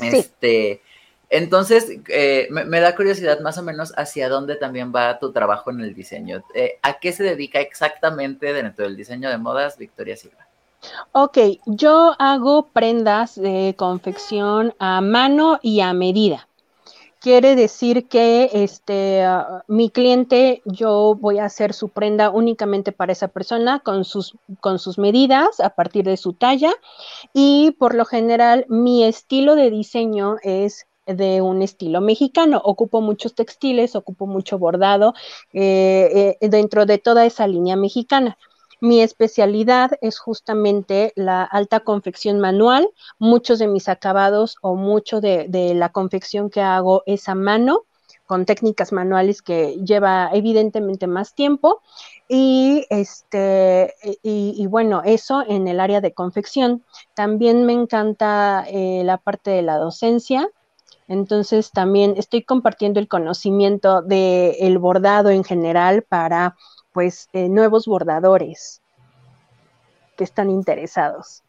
Este, Entonces, eh, me, da curiosidad más o menos hacia dónde también va tu trabajo en el diseño. Eh, ¿A qué se dedica exactamente dentro del diseño de modas Victoria Silva? Ok, yo hago prendas de confección a mano y a medida. Quiere decir que este, ah, mi cliente, yo voy a hacer su prenda únicamente para esa persona con sus, con sus medidas a partir de su talla y por lo general mi estilo de diseño es de un estilo mexicano. Ocupo muchos textiles, ocupo mucho bordado eh, eh, dentro de toda esa línea mexicana. Mi especialidad es justamente la alta confección manual. Muchos de mis acabados o mucho de, la confección que hago es a mano con técnicas manuales que lleva evidentemente más tiempo y este y, bueno eso en el área de confección también me encanta eh, la parte de la docencia entonces también estoy compartiendo el conocimiento del bordado en general para pues eh, nuevos bordadores que están interesados.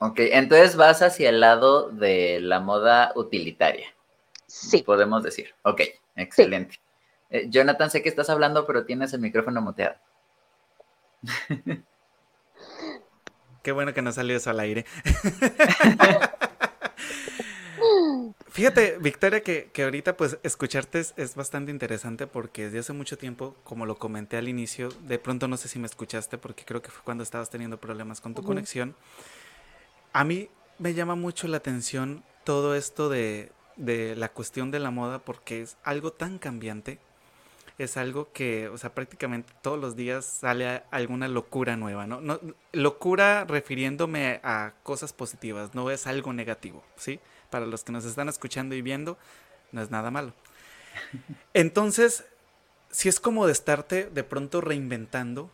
Ok, entonces vas hacia el lado de la moda utilitaria. Sí. Podemos decir. Ok, excelente. Eh, Jonathan, sé que estás hablando, pero tienes el micrófono muteado. Qué bueno que no salió eso al aire. Fíjate, Victoria, que, ahorita pues escucharte es, bastante interesante porque desde hace mucho tiempo, como lo comenté al inicio, de pronto no sé si me escuchaste porque creo que fue cuando estabas teniendo problemas con tu conexión. A mí me llama mucho la atención todo esto de, de la cuestión de la moda porque es algo tan cambiante es algo que, o sea, prácticamente todos los días sale alguna locura nueva, ¿no? no locura refiriéndome a cosas positivas, no es algo negativo, ¿sí? Para los que nos están escuchando y viendo, no es nada malo. Entonces, si es como de estarte de pronto reinventando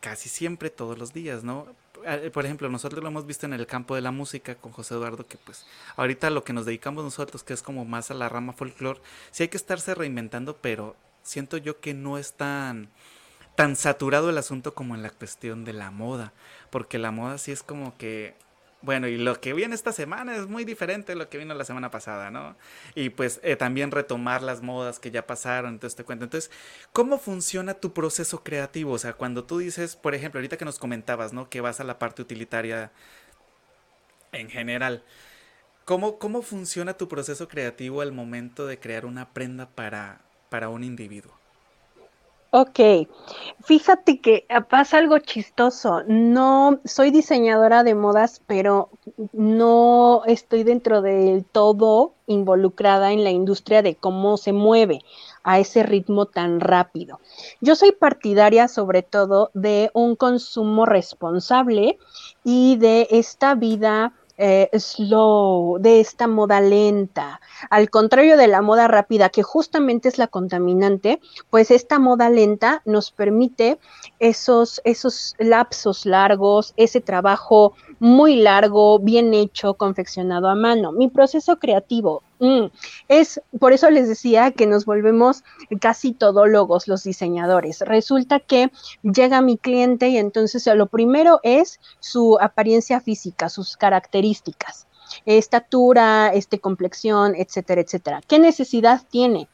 casi siempre todos los días, ¿no? Eh, por ejemplo, nosotros lo hemos visto en el campo de la música con José Eduardo, que pues ahorita lo que nos dedicamos nosotros, que es como más a la rama folclore, sí hay que estarse reinventando, pero siento yo que no es tan, tan saturado el asunto como en la cuestión de la moda, porque la moda sí es como que bueno, y lo que viene esta semana es muy diferente de lo que vino la semana pasada, ¿no? Y pues eh, también retomar las modas que ya pasaron, entonces te cuento. Entonces, ¿cómo funciona tu proceso creativo? O sea, cuando tú dices, por ejemplo, ahorita que nos comentabas, ¿no? Que vas a la parte utilitaria en general. ¿Cómo, cómo funciona tu proceso creativo al momento de crear una prenda para, para un individuo? Ok, fíjate que ah, pasa algo chistoso. No soy diseñadora de modas, pero no estoy dentro del todo involucrada en la industria de cómo se mueve a ese ritmo tan rápido. Yo soy partidaria sobre todo de un consumo responsable y de esta vida eh, slow, de esta moda lenta. Al contrario de la moda rápida, que justamente es la contaminante, pues esta moda lenta nos permite esos, esos lapsos largos, ese trabajo muy largo, bien hecho, confeccionado a mano. Mi proceso creativo mm, es, por eso les decía que nos volvemos casi todólogos los diseñadores. Resulta que llega mi cliente y entonces lo primero es su apariencia física, sus características estatura, este, complexión, etcétera, etcétera. ¿Qué necesidad tiene?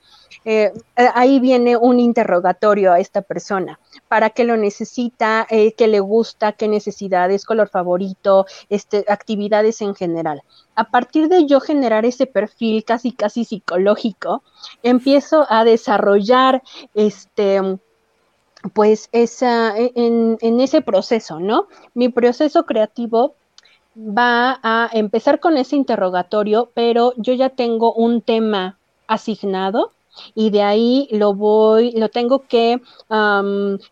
Eh, eh, ahí viene un interrogatorio a esta persona. ¿Para qué lo necesita? Eh, ¿Qué le gusta? ¿Qué necesidades? ¿Color favorito? Este, actividades en general. A partir de yo generar ese perfil casi, casi psicológico, empiezo a desarrollar este pues esa, en, en ese proceso, ¿no? Mi proceso creativo va a empezar con ese interrogatorio, pero yo ya tengo un tema asignado y de ahí lo voy, lo tengo que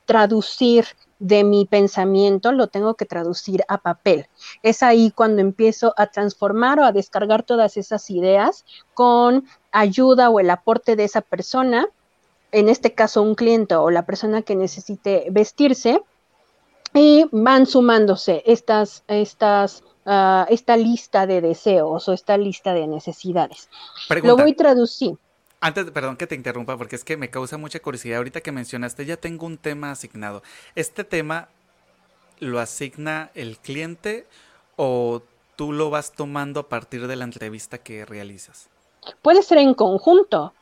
traducir de mi pensamiento, lo tengo que traducir a papel. Es ahí cuando empiezo a transformar o a descargar todas esas ideas con ayuda o el aporte de esa persona, en este caso un cliente o la persona que necesite vestirse, y van sumándose estas, estas uh, esta lista de deseos o esta lista de necesidades. Lo voy a traducir. Antes, perdón que te interrumpa, porque es que me causa mucha curiosidad. Ahorita que mencionaste, ya tengo un tema asignado. ¿Este tema lo asigna el cliente o tú lo vas tomando a partir de la entrevista que realizas? Puede ser en conjunto,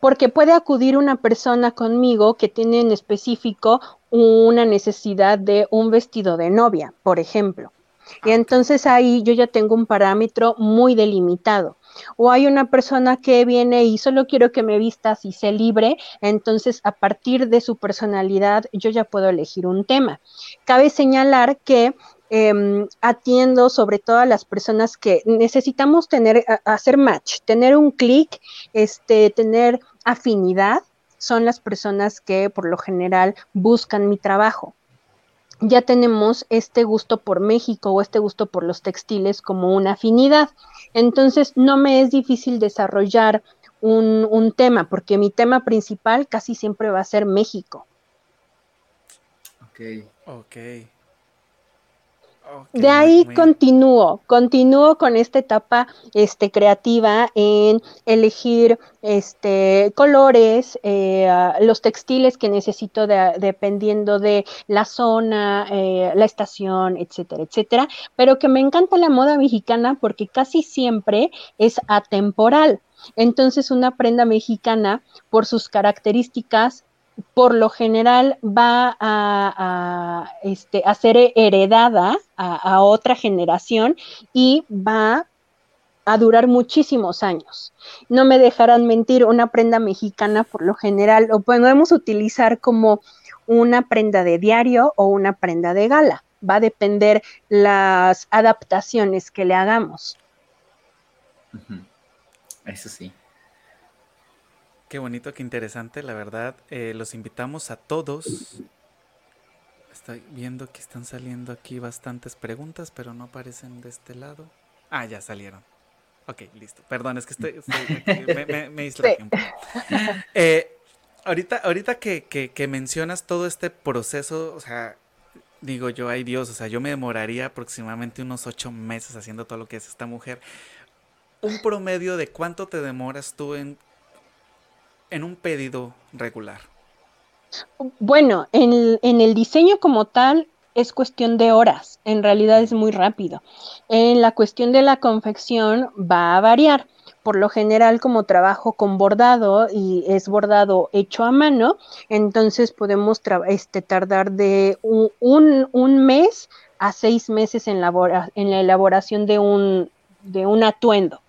porque puede acudir una persona conmigo que tiene en específico una necesidad de un vestido de novia, por ejemplo. Y ah, entonces ahí yo ya tengo un parámetro muy delimitado. O hay una persona que viene y solo quiero que me vistas y se libre, entonces a partir de su personalidad yo ya puedo elegir un tema. Cabe señalar que Em, atiendo sobre todo a las personas que necesitamos tener, hacer match, tener un clic, este, tener afinidad, son las personas que por lo general buscan mi trabajo. Ya tenemos este gusto por México o este gusto por los textiles como una afinidad. Entonces, no me es difícil desarrollar un, un tema, porque mi tema principal casi siempre va a ser México. Ok. Ok de ahí continúo, continúo con esta etapa este, creativa en elegir este, colores, eh, los textiles que necesito dependiendo de la zona, eh, la estación, etcétera, etcétera, pero que me encanta la moda mexicana porque casi siempre es atemporal. Entonces una prenda mexicana, por sus características, por lo general va a, este, ser heredada a, otra generación y va a durar muchísimos años. No me dejarán mentir, una prenda mexicana por lo general lo podemos utilizar como una prenda de diario o una prenda de gala. Va a depender las adaptaciones que le hagamos. Eso sí. Qué bonito, qué interesante, la verdad. Eh, los invitamos a todos. Estoy viendo que están saliendo aquí bastantes preguntas, pero no aparecen de este lado. Ah, ya salieron. Ok, listo. Perdón, es que estoy, me, me, un poco. Eh, ahorita, ahorita que, que, mencionas todo este proceso, o sea, digo yo, ay Dios, o sea, yo me demoraría aproximadamente unos ocho meses haciendo todo lo que es esta mujer. Un promedio de cuánto te demoras tú en en un pedido regular? Bueno, en, el diseño como tal es cuestión de horas, en realidad es muy rápido. En la cuestión de la confección va a variar. Por lo general, como trabajo con bordado y es bordado hecho a mano, entonces podemos este, tardar de un, mes a seis meses en, la elaboración de un, de un atuendo,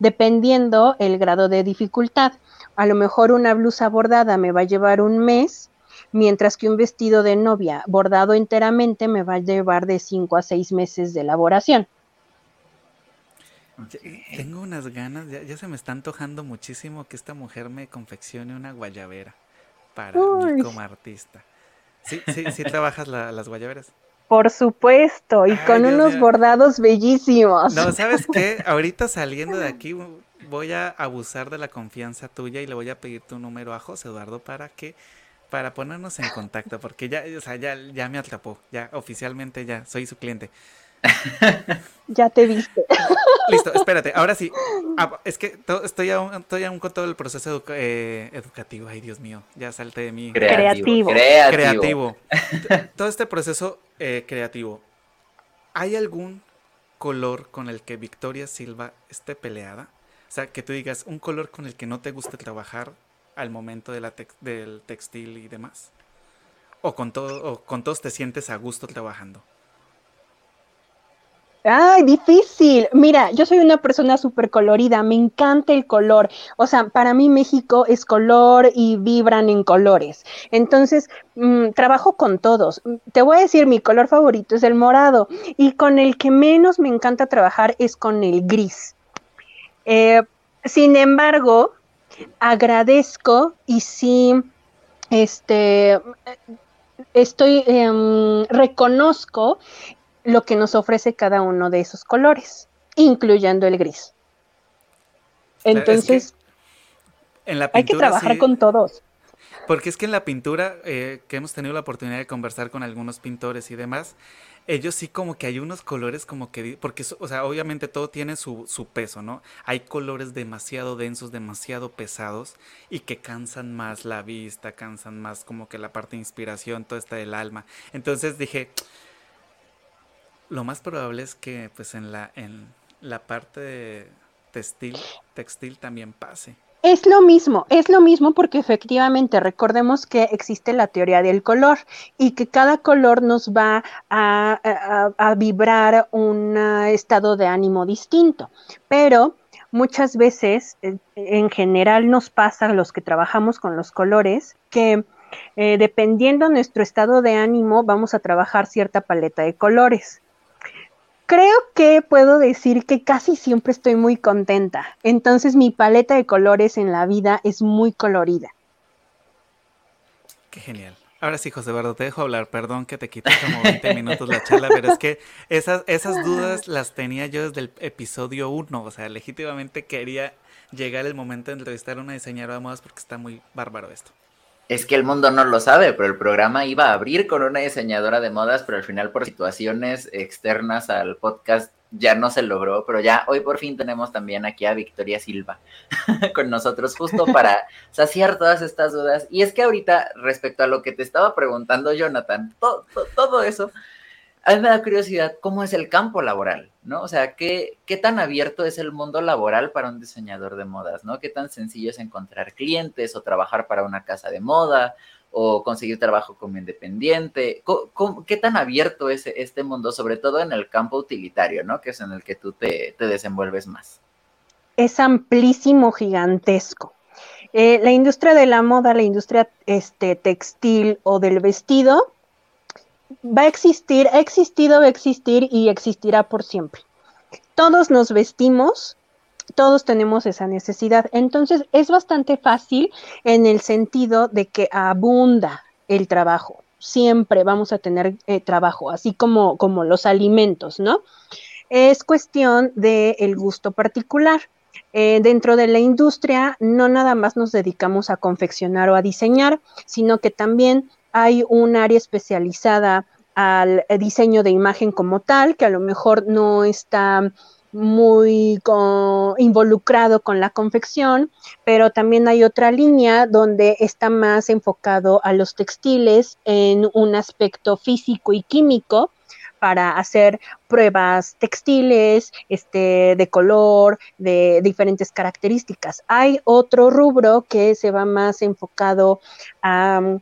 dependiendo el grado de dificultad. A lo mejor una blusa bordada me va a llevar un mes, mientras que un vestido de novia bordado enteramente me va a llevar de 5 a 6 meses de elaboración. Tengo unas ganas, ya, se me está antojando muchísimo que esta mujer me confeccione una guayabera para mí como artista. ¿Sí, sí, sí trabajas las guayaberas? Por supuesto, y con unos bordados bellísimos. No, ¿sabes qué? Ahorita saliendo de aquí voy a abusar de la confianza tuya y le voy a pedir tu número a José Eduardo para que para ponernos en contacto, porque ya, o sea, ya, ya me atrapó, ya oficialmente ya soy su cliente. Ya te viste. Listo, espérate, ahora sí. Ah, es que estoy, aún, estoy aún con todo el proceso eh, educativo. Ay, Dios mío, ya salte de mí. Creativo. Creativo. todo este proceso eh, creativo. ¿Hay algún color con el que Victoria Silva esté peleada? O sea, que tú digas un color con el que no te guste trabajar al momento de la del textil y demás. O con, todo, o con todos te sientes a gusto trabajando. Ay, difícil. Mira, yo soy una persona súper colorida, me encanta el color. O sea, para mí México es color y vibran en colores. Entonces, mm, trabajo con todos. Te voy a decir, mi color favorito es el morado y con el que menos me encanta trabajar es con el gris. Eh, sin embargo, agradezco y sí, este, estoy, em, reconozco lo que nos ofrece cada uno de esos colores, incluyendo el gris. Entonces, hay que trabajar con todos. Porque es que en la pintura, eh, que hemos tenido la oportunidad de conversar con algunos pintores y demás, ellos sí como que hay unos colores como que, porque, o sea, obviamente todo tiene su, peso, ¿no? Hay colores demasiado densos, demasiado pesados y que cansan más la vista, cansan más como que la parte de inspiración, todo está del alma. Entonces dije, lo más probable es que pues en la, en la parte textil, textil también pase. Es lo mismo, es lo mismo porque efectivamente recordemos que existe la teoría del color y que cada color nos va a, vibrar un estado de ánimo distinto. Pero muchas veces, eh, en general nos pasa a los que trabajamos con los colores, que eh, dependiendo nuestro estado de ánimo vamos a trabajar cierta paleta de colores creo que puedo decir que casi siempre estoy muy contenta. Entonces mi paleta de colores en la vida es muy colorida. Qué genial. Ahora sí, José Eduardo, te dejo hablar. Perdón que te quité como 20 minutos la charla, pero es que esas, esas dudas las tenía yo desde el episodio 1. O sea, legítimamente quería llegar el momento de entrevistar a una diseñadora de modas porque está muy bárbaro esto es que el mundo no lo sabe, pero el programa iba a abrir con una diseñadora de modas, pero al final por situaciones externas al podcast ya no se logró, pero ya hoy por fin tenemos también aquí a Victoria Silva con nosotros justo para saciar todas estas dudas. Y es que ahorita respecto a lo que te estaba preguntando Jonathan, todo eso a mí me da curiosidad cómo es el campo laboral, ¿no? O sea, ¿qué, ¿qué tan abierto es el mundo laboral para un diseñador de modas, ¿no? ¿Qué tan sencillo es encontrar clientes o trabajar para una casa de moda o conseguir trabajo como independiente? qué tan abierto es este mundo, sobre todo en el campo utilitario, ¿no? Que es en el que tú te, desenvuelves más. Es amplísimo, gigantesco. Eh, la industria de la moda, la industria este, textil o del vestido, va a existir, ha existido, va a existir y existirá por siempre. Todos nos vestimos, todos tenemos esa necesidad. Entonces es bastante fácil en el sentido de que abunda el trabajo. Siempre vamos a tener eh, trabajo, así como, como los alimentos, ¿no? Es cuestión del el gusto particular. Eh, dentro de la industria no nada más nos dedicamos a confeccionar o a diseñar, sino que también hay un área especializada al diseño de imagen como tal, que a lo mejor no está muy involucrado con la confección, pero también hay otra línea donde está más enfocado a los textiles en un aspecto físico y químico para hacer pruebas textiles, este, de color, de diferentes características. Hay otro rubro que se va más enfocado a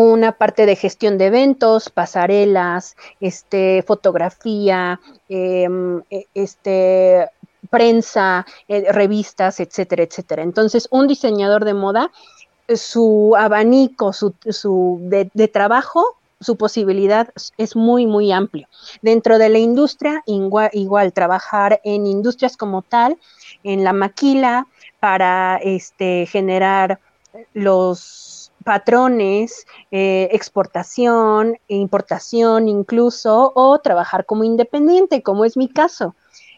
una parte de gestión de eventos, pasarelas, este, fotografía, em, e, este, prensa, eh, revistas, etcétera, etcétera. Entonces, un diseñador de moda, su abanico su, su de, de, trabajo, su posibilidad es muy, muy amplio. Dentro de la industria, igual, igual trabajar en industrias como tal, en la maquila, para este, generar los patrones, eh, exportación, importación incluso, o trabajar como independiente, como es mi caso.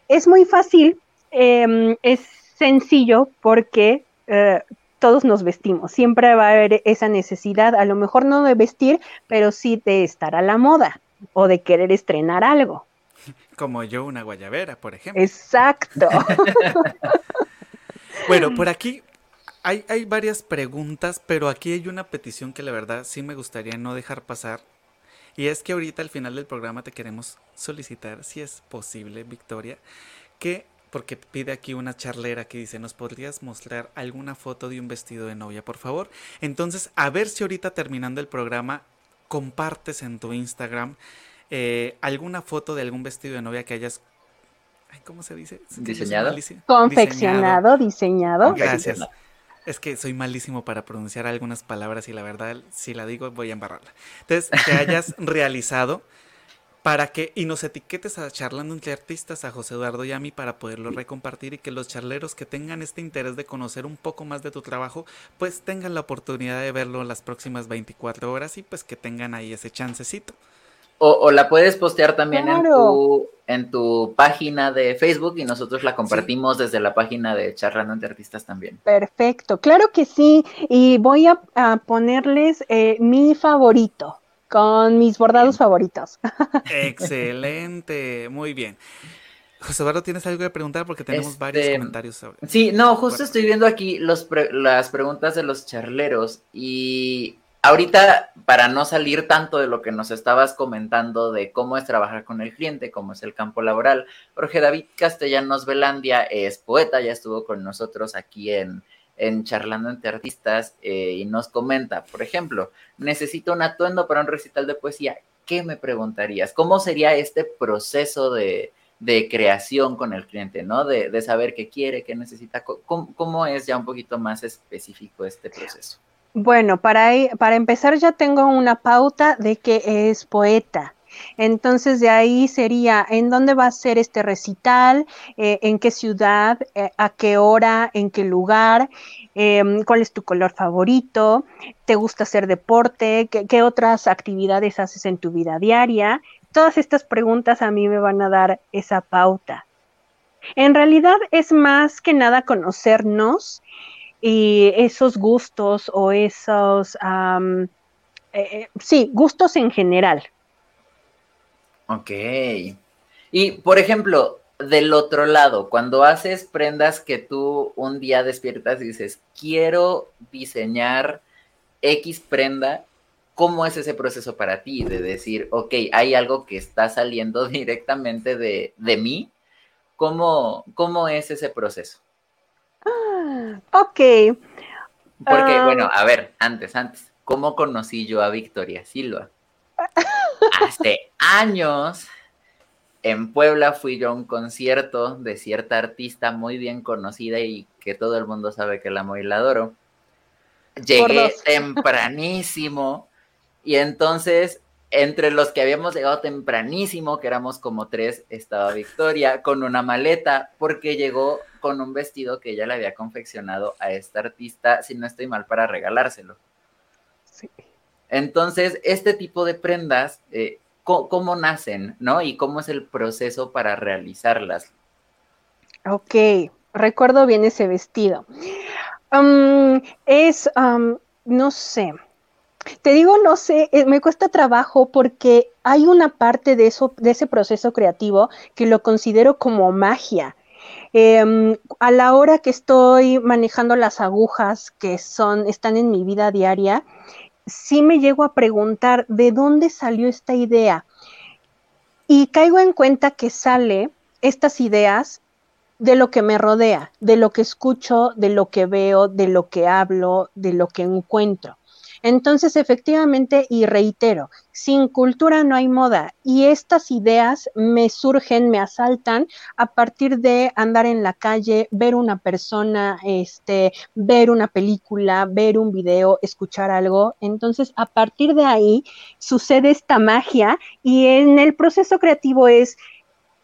Es muy fácil, em, es sencillo porque eh, todos nos vestimos, siempre va a haber esa necesidad, a lo mejor no de vestir, pero sí de estar a la moda o de querer estrenar algo. Como yo una guayabera, por ejemplo. Exacto. bueno, por aquí hay, varias preguntas, pero aquí hay una petición que la verdad sí me gustaría no dejar pasar. Y es que ahorita al final del programa te queremos solicitar, si es posible, Victoria, que, porque pide aquí una charlera que dice, ¿nos podrías mostrar alguna foto de un vestido de novia, por favor? Entonces, a ver si ahorita terminando el programa compartes en tu Instagram eh, alguna foto de algún vestido de novia que hayas ¿cómo se dice? Diseñado. Confeccionado, diseñado. Gracias. Es que soy malísimo para pronunciar algunas palabras y la verdad, si la digo, voy a embarrarla. Entonces, que hayas realizado para que, y nos etiquetes a Charlando entre Artistas, a José Eduardo y a mí, para poderlo recompartir y que los charleros que tengan este interés de conocer un poco más de tu trabajo, pues tengan la oportunidad de verlo las próximas 24 horas y pues que tengan ahí ese chancecito. O, la puedes postear también en, tu, en tu página de Facebook y nosotros la compartimos desde la página de Charlando entre Artistas también. Perfecto, claro que sí. Y voy a, ponerles eh, mi favorito con mis bordados favoritos. Excelente, muy bien. José Eduardo, ¿tienes algo que preguntar? Porque tenemos varios este, comentarios sobre. Sí, no, justo estoy viendo aquí los las preguntas de los charleros y ahorita, para no salir tanto de lo que nos estabas comentando de cómo es trabajar con el cliente, cómo es el campo laboral, Jorge David Castellanos Velandia es poeta, ya estuvo con nosotros aquí en, en Charlando entre Artistas eh, y nos comenta, por ejemplo, necesito un atuendo para un recital de poesía. ¿Qué me preguntarías? ¿Cómo sería este proceso de, de creación con el cliente, ¿no? De, de saber qué quiere, qué necesita. ¿Cómo, ¿Cómo, es ya un poquito más específico este proceso? Bueno, para, para empezar ya tengo una pauta de que es poeta. Entonces de ahí sería en dónde va a ser este recital, eh, en qué ciudad, eh, a qué hora, en qué lugar, eh, cuál es tu color favorito, te gusta hacer deporte, ¿Qué, qué otras actividades haces en tu vida diaria. Todas estas preguntas a mí me van a dar esa pauta. En realidad es más que nada conocernos y esos gustos o esos, um, eh, sí, gustos en general. Ok. Y, por ejemplo, del otro lado, cuando haces prendas que tú un día despiertas y dices, quiero diseñar X prenda, ¿cómo es ese proceso para ti de decir, ok, hay algo que está saliendo directamente de, de mí? ¿Cómo, ¿Cómo es ese proceso? Ah, ok. Porque, um, bueno, a ver, antes, antes, ¿cómo conocí yo a Victoria Silva? Hace años en Puebla fui yo a un concierto de cierta artista muy bien conocida y que todo el mundo sabe que la amo y la adoro. Llegué tempranísimo y entonces entre los que habíamos llegado tempranísimo, que éramos como tres, estaba Victoria con una maleta porque llegó con un vestido que ella le había confeccionado a esta artista, si no estoy mal, para regalárselo. Sí. Entonces, este tipo de prendas, eh, ¿cómo, nacen, no? Y cómo es el proceso para realizarlas. Ok, recuerdo bien ese vestido. Um, es, um, no sé, te digo, no sé, eh, me cuesta trabajo porque hay una parte de eso, de ese proceso creativo que lo considero como magia. Eh, a la hora que estoy manejando las agujas que son, están en mi vida diaria, sí me llego a preguntar de dónde salió esta idea. Y caigo en cuenta que sale estas ideas de lo que me rodea, de lo que escucho, de lo que veo, de lo que hablo, de lo que encuentro. Entonces, efectivamente, y reitero, sin cultura no hay moda. Y estas ideas me surgen, me asaltan a partir de andar en la calle, ver una persona, este, ver una película, ver un video, escuchar algo. Entonces, a partir de ahí sucede esta magia y en el proceso creativo es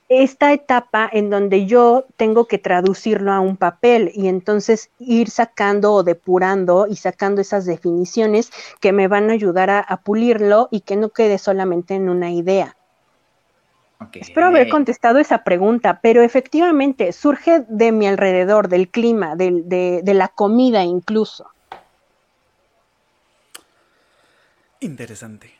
esta etapa en donde yo tengo que traducirlo a un papel y entonces ir sacando o depurando y sacando esas definiciones que me van a ayudar a, a pulirlo y que no quede solamente en una idea. Okay. Espero haber contestado esa pregunta, pero efectivamente surge de mi alrededor, del clima, de, de, de la comida incluso. Interesante.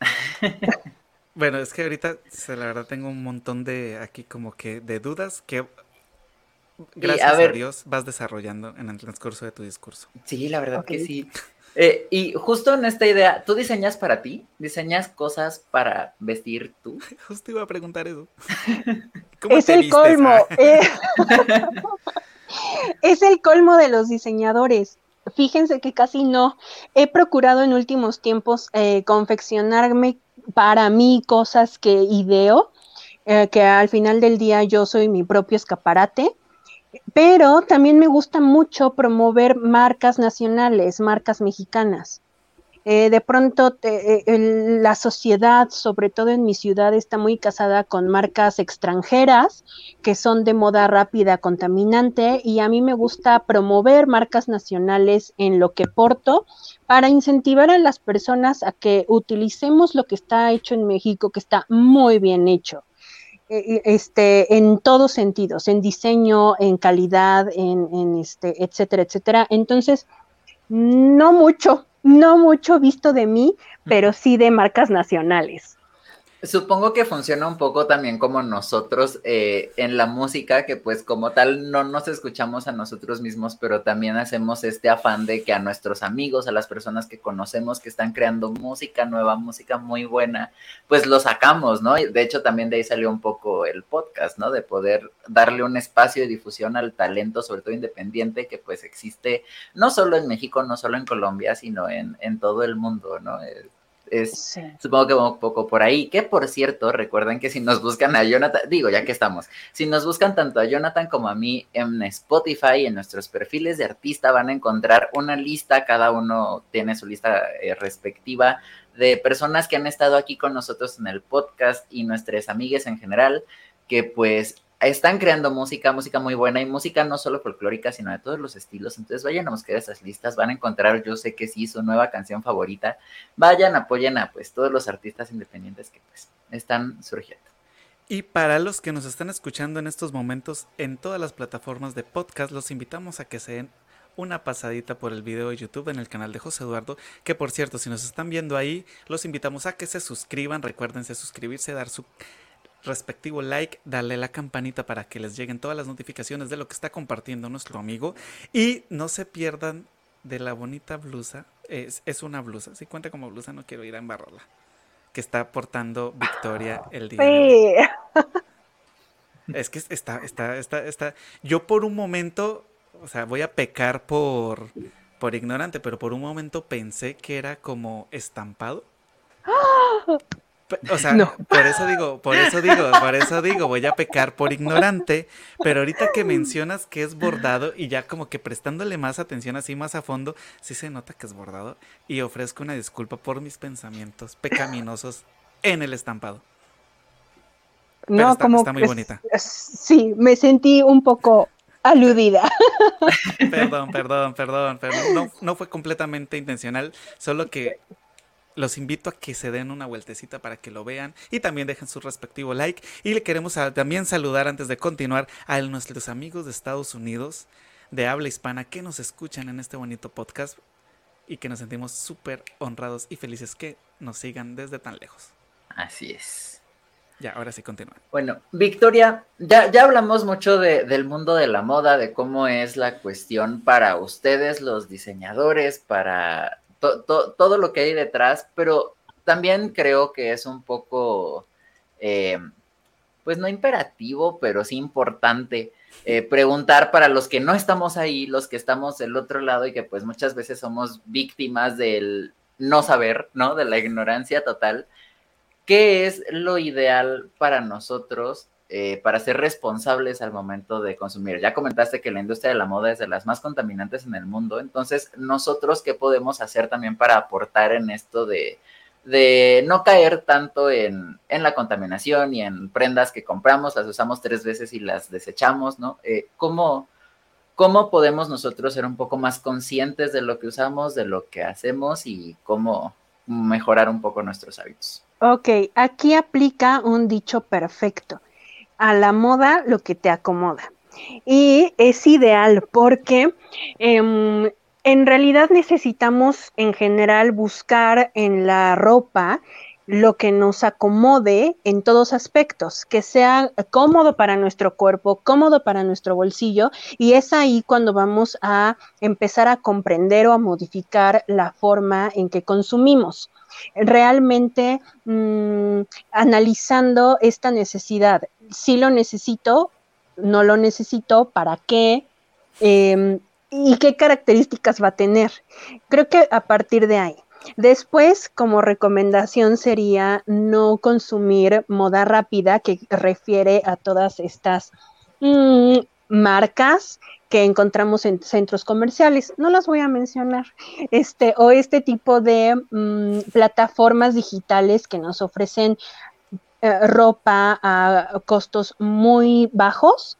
Bueno, es que ahorita, la verdad, tengo un montón de aquí como que de dudas que gracias a, ver, a, Dios vas desarrollando en el transcurso de tu discurso. Sí, la verdad okay. que sí. Eh, y justo en esta idea, ¿tú diseñas para ti? ¿Diseñas cosas para vestir tú? Justo iba a preguntar eso. es el vistes? colmo. Eh, es el colmo de los diseñadores. Fíjense que casi no. He procurado en últimos tiempos eh, confeccionarme para mí cosas que ideo, eh, que al final del día yo soy mi propio escaparate, pero también me gusta mucho promover marcas nacionales, marcas mexicanas. Eh, de pronto te, eh, la sociedad, sobre todo en mi ciudad, está muy casada con marcas extranjeras que son de moda rápida, contaminante, y a mí me gusta promover marcas nacionales en lo que porto para incentivar a las personas a que utilicemos lo que está hecho en México, que está muy bien hecho. Este, en todos sentidos, en diseño, en calidad, en, en este, etcétera, etcétera. Entonces, no mucho, no mucho visto de mí, pero sí de marcas nacionales. Supongo que funciona un poco también como nosotros eh, en la música, que pues como tal no nos escuchamos a nosotros mismos, pero también hacemos este afán de que a nuestros amigos, a las personas que conocemos que están creando música nueva, música muy buena, pues lo sacamos, ¿no? De hecho también de ahí salió un poco el podcast, ¿no? De poder darle un espacio de difusión al talento, sobre todo independiente, que pues existe no solo en México, no solo en Colombia, sino en, en todo el mundo, ¿no? Es, supongo que un poco por ahí. Que por cierto, recuerden que si nos buscan a Jonathan, digo, ya que estamos, si nos buscan tanto a Jonathan como a mí en Spotify, en nuestros perfiles de artista, van a encontrar una lista, cada uno tiene su lista eh, respectiva de personas que han estado aquí con nosotros en el podcast y nuestras amigas en general, que pues están creando música, música muy buena y música no solo folclórica, sino de todos los estilos. Entonces vayan a buscar esas listas, van a encontrar, yo sé que sí, su nueva canción favorita. Vayan, apoyen a pues todos los artistas independientes que pues están surgiendo. Y para los que nos están escuchando en estos momentos en todas las plataformas de podcast, los invitamos a que se den una pasadita por el video de YouTube en el canal de José Eduardo, que por cierto, si nos están viendo ahí, los invitamos a que se suscriban, recuérdense suscribirse, dar su respectivo like, darle la campanita para que les lleguen todas las notificaciones de lo que está compartiendo nuestro amigo y no se pierdan de la bonita blusa. Es, es una blusa, si cuenta como blusa, no quiero ir a embarrarla. Que está portando Victoria el día. Sí. Es que está, está, está, está. Yo por un momento, o sea, voy a pecar por, por ignorante, pero por un momento pensé que era como estampado. O sea, por eso digo, por eso digo, por eso digo, voy a pecar por ignorante, pero ahorita que mencionas que es bordado y ya como que prestándole más atención así más a fondo, sí se nota que es bordado y ofrezco una disculpa por mis pensamientos pecaminosos en el estampado. no, como está muy bonita. Sí, me sentí un poco aludida. Perdón, perdón, perdón, perdón. No, no fue completamente intencional, solo que los invito a que se den una vueltecita para que lo vean y también dejen su respectivo like. Y le queremos también saludar antes de continuar a nuestros amigos de Estados Unidos de habla hispana que nos escuchan en este bonito podcast y que nos sentimos súper honrados y felices que nos sigan desde tan lejos. Así es. Ya, ahora sí continúa. Bueno, Victoria, ya, ya hablamos mucho del mundo de la moda, de cómo es la cuestión para ustedes, los diseñadores, para todo lo que hay detrás, pero también creo que es un poco, eh, pues no imperativo, pero sí importante eh, preguntar para los que no estamos ahí, los que estamos del otro lado y que pues muchas veces somos víctimas del no saber, ¿no? De la ignorancia total. ¿Qué es lo ideal para nosotros eh, para ser responsables al momento de consumir. Ya comentaste que la industria de la moda es de las más contaminantes en el mundo, entonces nosotros qué podemos hacer también para aportar en esto de, no caer tanto en, en, la contaminación y en prendas que compramos, las usamos tres veces y las desechamos, ¿no? Eh, ¿cómo, ¿Cómo podemos nosotros ser un poco más conscientes de lo que usamos, de lo que hacemos y cómo mejorar un poco nuestros hábitos? Ok, aquí aplica un dicho perfecto a la moda lo que te acomoda. Y es ideal porque em, en realidad necesitamos en general buscar en la ropa lo que nos acomode en todos aspectos, que sea cómodo para nuestro cuerpo, cómodo para nuestro bolsillo, y es ahí cuando vamos a empezar a comprender o a modificar la forma en que consumimos realmente mm, analizando esta necesidad. Si lo necesito, no lo necesito, ¿para qué? Em, ¿Y qué características va a tener? Creo que a partir de ahí. Después, como recomendación sería no consumir moda rápida, que refiere a todas estas mm, marcas que encontramos en centros comerciales. No las voy a mencionar. Este, o este tipo de mm, plataformas digitales que nos ofrecen eh, ropa a costos muy bajos.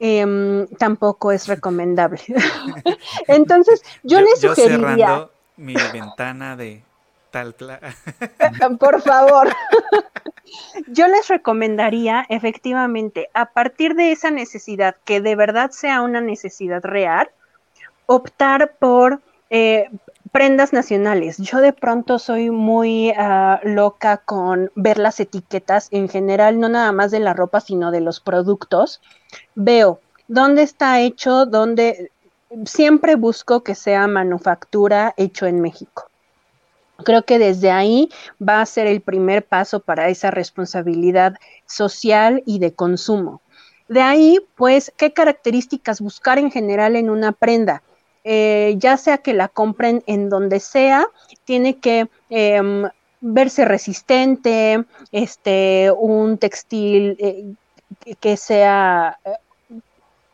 Em, tampoco es recomendable. Entonces, yo, le sugeriría. mi ventana de Por favor. Yo les recomendaría efectivamente, a partir de esa necesidad, que de verdad sea una necesidad real, optar por eh, prendas nacionales. Yo de pronto soy muy ah, loca con ver las etiquetas en general, no nada más de la ropa, sino de los productos. Veo dónde está hecho, dónde siempre busco que sea manufactura hecho en México. Creo que desde ahí va a ser el primer paso para esa responsabilidad social y de consumo. De ahí, pues, ¿qué características buscar en general en una prenda? Eh, ya sea que la compren en donde sea, tiene que em, verse resistente, este, un textil eh, que sea eh,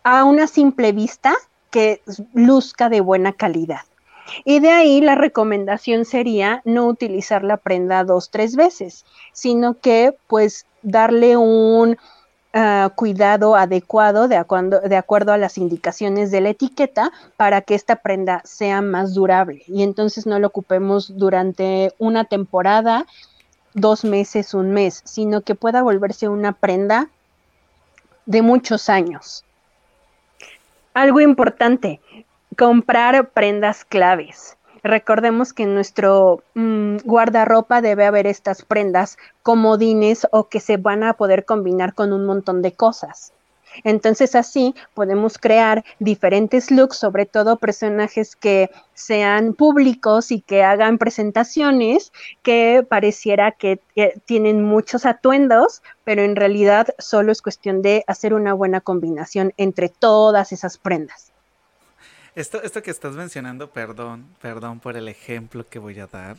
a una simple vista que luzca de buena calidad. Y de ahí la recomendación sería no utilizar la prenda dos, tres veces, sino que pues darle un Ah, cuidado adecuado de, de acuerdo a las indicaciones de la etiqueta para que esta prenda sea más durable y entonces no lo ocupemos durante una temporada, dos meses, un mes, sino que pueda volverse una prenda de muchos años. Algo importante, comprar prendas claves. Recordemos que en nuestro mm, guardarropa debe haber estas prendas comodines o que se van a poder combinar con un montón de cosas. Entonces así podemos crear diferentes looks, sobre todo personajes que sean públicos y que hagan presentaciones que pareciera que tienen muchos atuendos, pero en realidad solo es cuestión de hacer una buena combinación entre todas esas prendas. Esto, esto que estás mencionando, perdón, perdón por el ejemplo que voy a dar,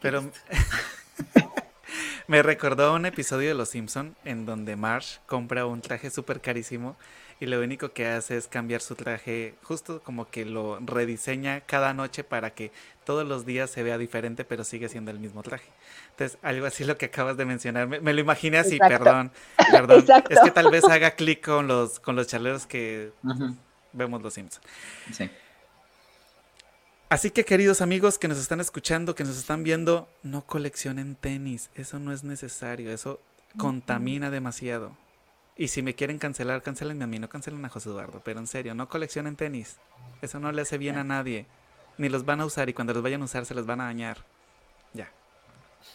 pero me recordó un episodio de Los Simpson en donde Marsh compra un traje súper carísimo y lo único que hace es cambiar su traje, justo como que lo rediseña cada noche para que todos los días se vea diferente, pero sigue siendo el mismo traje. Entonces, algo así lo que acabas de mencionar, me, lo imaginé así, perdón, perdón. Es que tal vez haga clic con los, con los charleros que vemos los Simpsons. Así que queridos amigos que nos están escuchando, que nos están viendo, no coleccionen tenis, eso no es necesario, eso contamina demasiado. Y si me quieren cancelar, cancelenme a mí, no cancelen a José Eduardo, pero en serio, no coleccionen tenis, eso no le hace bien a nadie, ni los van a usar y cuando los vayan a usar se los van a dañar. Ya,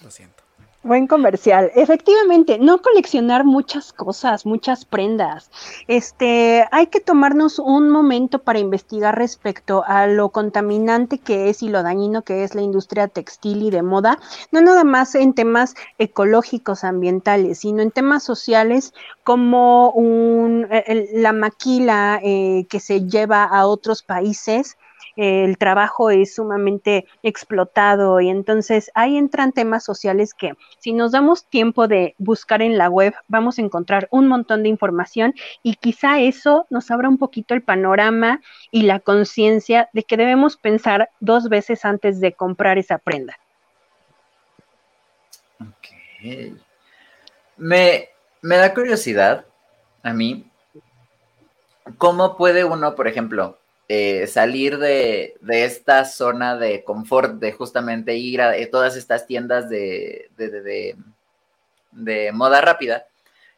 lo siento. Buen comercial. Efectivamente, no coleccionar muchas cosas, muchas prendas. Este, hay que tomarnos un momento para investigar respecto a lo contaminante que es y lo dañino que es la industria textil y de moda, no nada más en temas ecológicos, ambientales, sino en temas sociales como un, la maquila eh, que se lleva a otros países el trabajo es sumamente explotado y entonces ahí entran temas sociales que si nos damos tiempo de buscar en la web vamos a encontrar un montón de información y quizá eso nos abra un poquito el panorama y la conciencia de que debemos pensar dos veces antes de comprar esa prenda. Ok. Me, me da curiosidad a mí cómo puede uno, por ejemplo, eh, salir de, esta zona de confort, de justamente ir a todas estas tiendas de, de, moda rápida,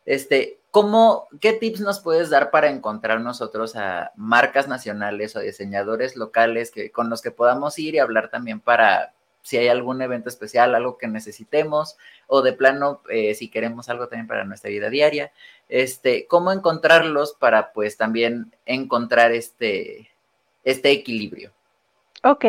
este, ¿cómo, ¿qué tips nos puedes dar para encontrar nosotros a marcas nacionales o diseñadores locales que, con los que podamos ir y hablar también para si hay algún evento especial, algo que necesitemos, o de plano, eh, si queremos algo también para nuestra vida diaria, este, cómo encontrarlos para pues también encontrar este, este equilibrio. Ok,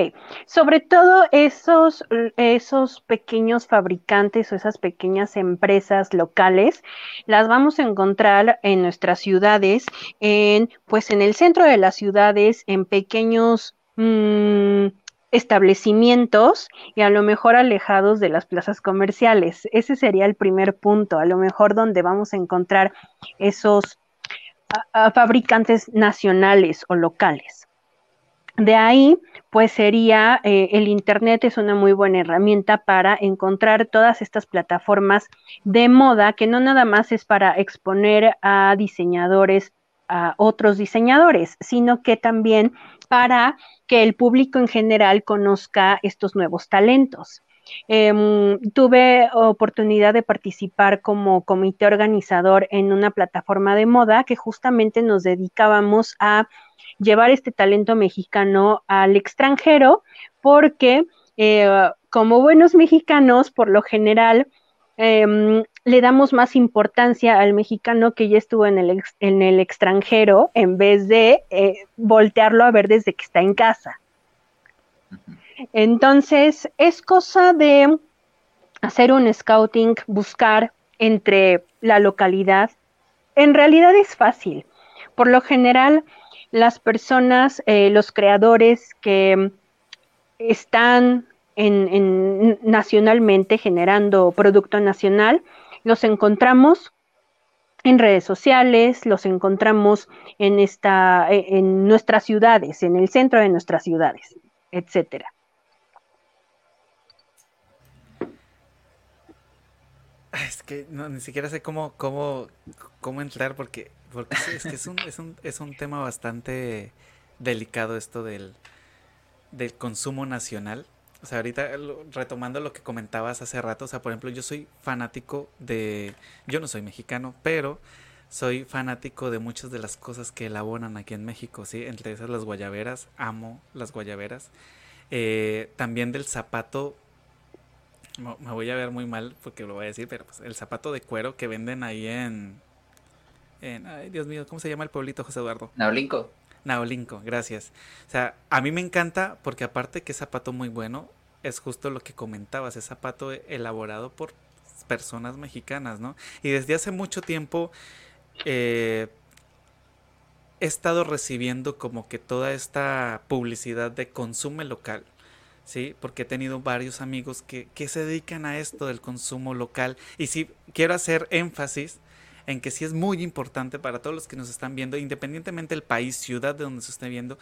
sobre todo esos, esos pequeños fabricantes o esas pequeñas empresas locales, las vamos a encontrar en nuestras ciudades, en, pues en el centro de las ciudades, en pequeños mm, establecimientos y a lo mejor alejados de las plazas comerciales. Ese sería el primer punto, a lo mejor donde vamos a encontrar esos fabricantes nacionales o locales. De ahí, pues sería eh, el Internet es una muy buena herramienta para encontrar todas estas plataformas de moda que no nada más es para exponer a diseñadores, a otros diseñadores, sino que también para que el público en general conozca estos nuevos talentos. Em, tuve oportunidad de participar como comité organizador en una plataforma de moda que justamente nos dedicábamos a llevar este talento mexicano al extranjero porque eh, como buenos mexicanos, por lo general, em, le damos más importancia al mexicano que ya estuvo en el, extranjero en vez de eh, voltearlo a ver desde que está en casa. Entonces, es cosa de hacer un scouting, buscar entre la localidad. En realidad es fácil. Por lo general, las personas, eh, los creadores que están en, nacionalmente generando producto nacional, los encontramos en redes sociales, los encontramos en esta, en nuestras ciudades, en el centro de nuestras ciudades, etcétera. Es que no, ni siquiera sé cómo, cómo, cómo entrar porque, porque es, que es, un, es, un, es un tema bastante delicado esto del, del consumo nacional. O sea, ahorita retomando lo que comentabas hace rato, o sea, por ejemplo, yo soy fanático de, yo no soy mexicano, pero soy fanático de muchas de las cosas que elaboran aquí en México, ¿sí? Entre esas las guayaberas, amo las guayaberas. Eh, también del zapato, me voy a ver muy mal porque lo voy a decir, pero pues el zapato de cuero que venden ahí en, en ay Dios mío, ¿cómo se llama el pueblito, José Eduardo? Naulinco. Naolinco, gracias. O sea, a mí me encanta porque aparte que es zapato muy bueno, es justo lo que comentabas, es zapato elaborado por personas mexicanas, ¿no? Y desde hace mucho tiempo eh, he estado recibiendo como que toda esta publicidad de consumo local. ¿Sí? Porque he tenido varios amigos que, que, se dedican a esto del consumo local. Y sí, quiero hacer énfasis en que sí es muy importante para todos los que nos están viendo, independientemente del país, ciudad de donde se esté viendo,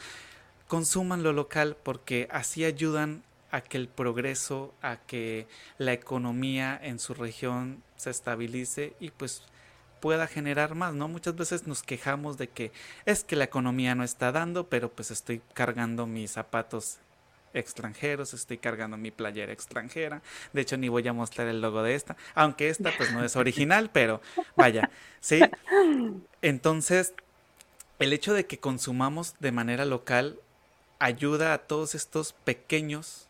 consuman lo local porque así ayudan a que el progreso, a que la economía en su región se estabilice y pues pueda generar más, ¿no? Muchas veces nos quejamos de que es que la economía no está dando, pero pues estoy cargando mis zapatos extranjeros, estoy cargando mi playera extranjera, de hecho ni voy a mostrar el logo de esta, aunque esta pues no es original, pero vaya, ¿sí? Entonces, el hecho de que consumamos de manera local ayuda a todos estos pequeños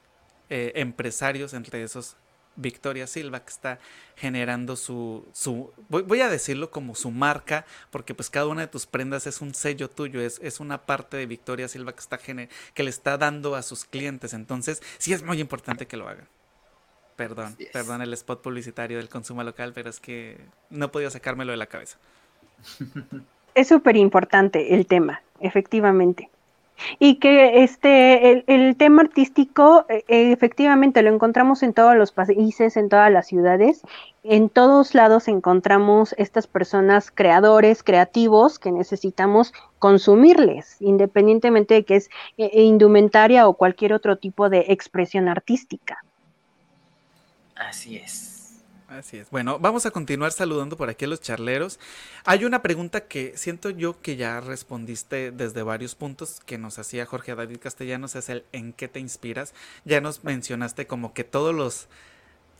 eh, empresarios, entre esos Victoria Silva que está generando su, su voy, a decirlo como su marca, porque pues cada una de tus prendas es un sello tuyo, es, es una parte de Victoria Silva que, está que le está dando a sus clientes, entonces sí es muy importante que lo hagan. Perdón, perdón el spot publicitario del consumo local, pero es que no podía sacármelo de la cabeza. Es súper importante el tema, efectivamente. Y que este, el, tema artístico, e, efectivamente, lo encontramos en todos los países, en todas las ciudades. En todos lados encontramos estas personas creadores, creativos, que necesitamos consumirles, independientemente de que es e, e, indumentaria o cualquier otro tipo de expresión artística. Así es. Así es. Bueno, vamos a continuar saludando por aquí a los charleros. Hay una pregunta que siento yo que ya respondiste desde varios puntos que nos hacía Jorge David Castellanos, es el ¿en qué te inspiras? Ya nos mencionaste como que todos los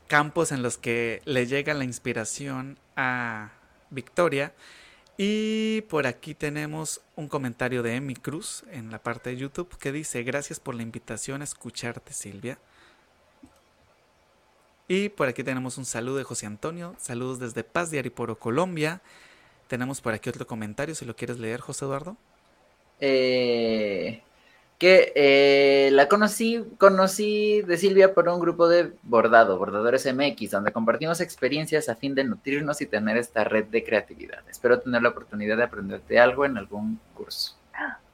campos en los que le llega la inspiración a Victoria. Y por aquí tenemos un comentario de Emi Cruz en la parte de YouTube que dice, gracias por la invitación a escucharte Silvia. Y por aquí tenemos un saludo de José Antonio. Saludos desde Paz de Ariporo, Colombia. Tenemos por aquí otro comentario, si lo quieres leer, José Eduardo. Eh, que eh, la conocí, conocí de Silvia por un grupo de bordado, Bordadores MX, donde compartimos experiencias a fin de nutrirnos y tener esta red de creatividad. Espero tener la oportunidad de aprenderte algo en algún curso.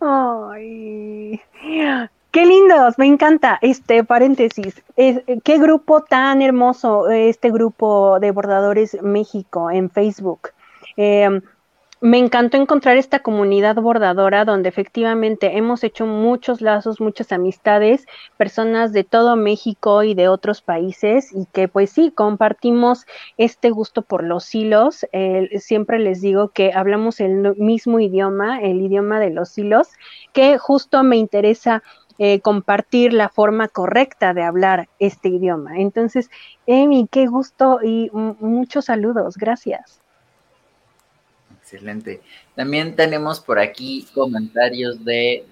Ay, Qué lindos, me encanta. Este paréntesis, qué grupo tan hermoso este grupo de bordadores México en Facebook. Em, me encantó encontrar esta comunidad bordadora donde efectivamente hemos hecho muchos lazos, muchas amistades, personas de todo México y de otros países y que pues sí, compartimos este gusto por los hilos. siempre les digo que hablamos el mismo idioma, el idioma de los hilos, que justo me interesa eh, compartir la forma correcta de hablar este idioma. Entonces, Emi, qué gusto y muchos saludos. Gracias. Excelente. También tenemos por aquí comentarios de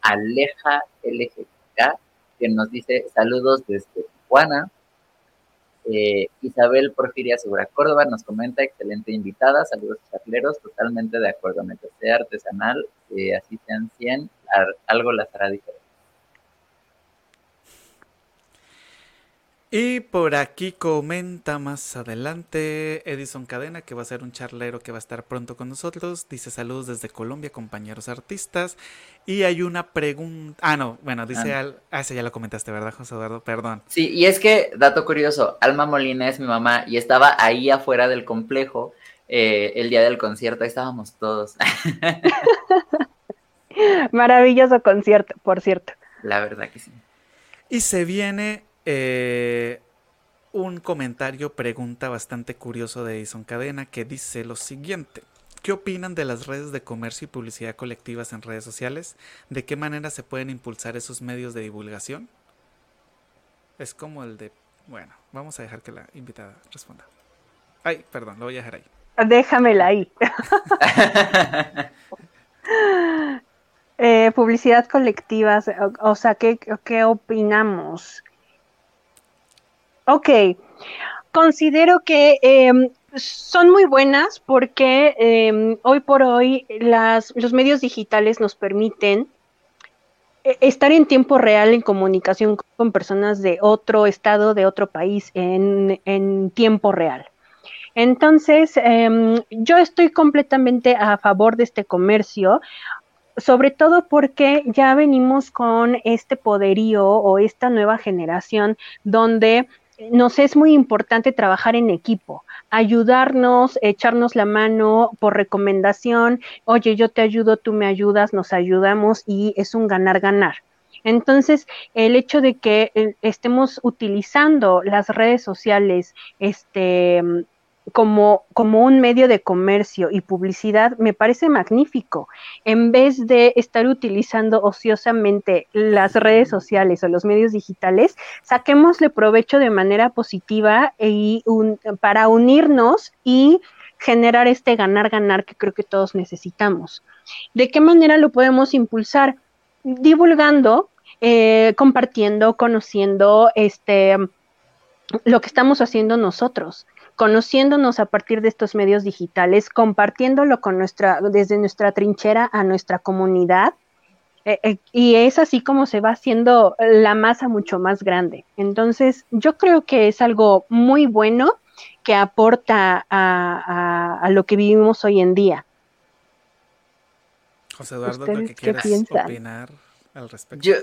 Aleja LGK, que nos dice saludos desde Tijuana. Eh, Isabel Porfiria Segura Córdoba nos comenta, excelente invitada, saludos charleros, totalmente de acuerdo, sea artesanal, eh, así sean 100, algo las hará diferente. Y por aquí comenta más adelante Edison Cadena, que va a ser un charlero que va a estar pronto con nosotros. Dice saludos desde Colombia, compañeros artistas. Y hay una pregunta. Ah, no, bueno, dice ah. Al... Ah, ese ya lo comentaste, ¿verdad, José Eduardo? Perdón. Sí, y es que, dato curioso, Alma Molina es mi mamá y estaba ahí afuera del complejo eh, el día del concierto. Ahí estábamos todos. Maravilloso concierto, por cierto. La verdad que sí. Y se viene eh, un comentario, pregunta bastante curioso de Edison Cadena que dice lo siguiente. ¿Qué opinan de las redes de comercio y publicidad colectivas en redes sociales? ¿De qué manera se pueden impulsar esos medios de divulgación? Es como el de... Bueno, vamos a dejar que la invitada responda. Ay, perdón, lo voy a dejar ahí. Déjamela ahí. Eh, publicidad colectiva, o, sea, ¿qué, ¿qué opinamos? Ok, considero que em, son muy buenas porque em, hoy por hoy los medios digitales nos permiten eh, estar en tiempo real en comunicación con personas de otro estado, de otro país, en, en tiempo real. Entonces, em, yo estoy completamente a favor de este comercio, sobre todo porque ya venimos con este poderío o esta nueva generación donde nos es muy importante trabajar en equipo, ayudarnos, echarnos la mano por recomendación, oye, yo te ayudo, tú me ayudas, nos ayudamos y es un ganar-ganar. Entonces, el hecho de que eh, estemos utilizando las redes sociales, este, como, como un medio de comercio y publicidad me parece magnífico. En vez de estar utilizando ociosamente las redes sociales o los medios digitales, saquémosle provecho de manera positiva para unirnos y generar este ganar-ganar que creo que todos necesitamos. ¿De qué manera lo podemos impulsar? Divulgando, eh, compartiendo, conociendo este, lo que estamos haciendo nosotros conociéndonos a partir de estos medios digitales, compartiéndolo con nuestra, desde nuestra trinchera a nuestra comunidad. Eh, eh, y es así como se va haciendo la masa mucho más grande. Entonces, yo creo que es algo muy bueno que aporta a, lo que vivimos hoy en día. José Eduardo, ¿qué, quieras opinar al respecto? Yo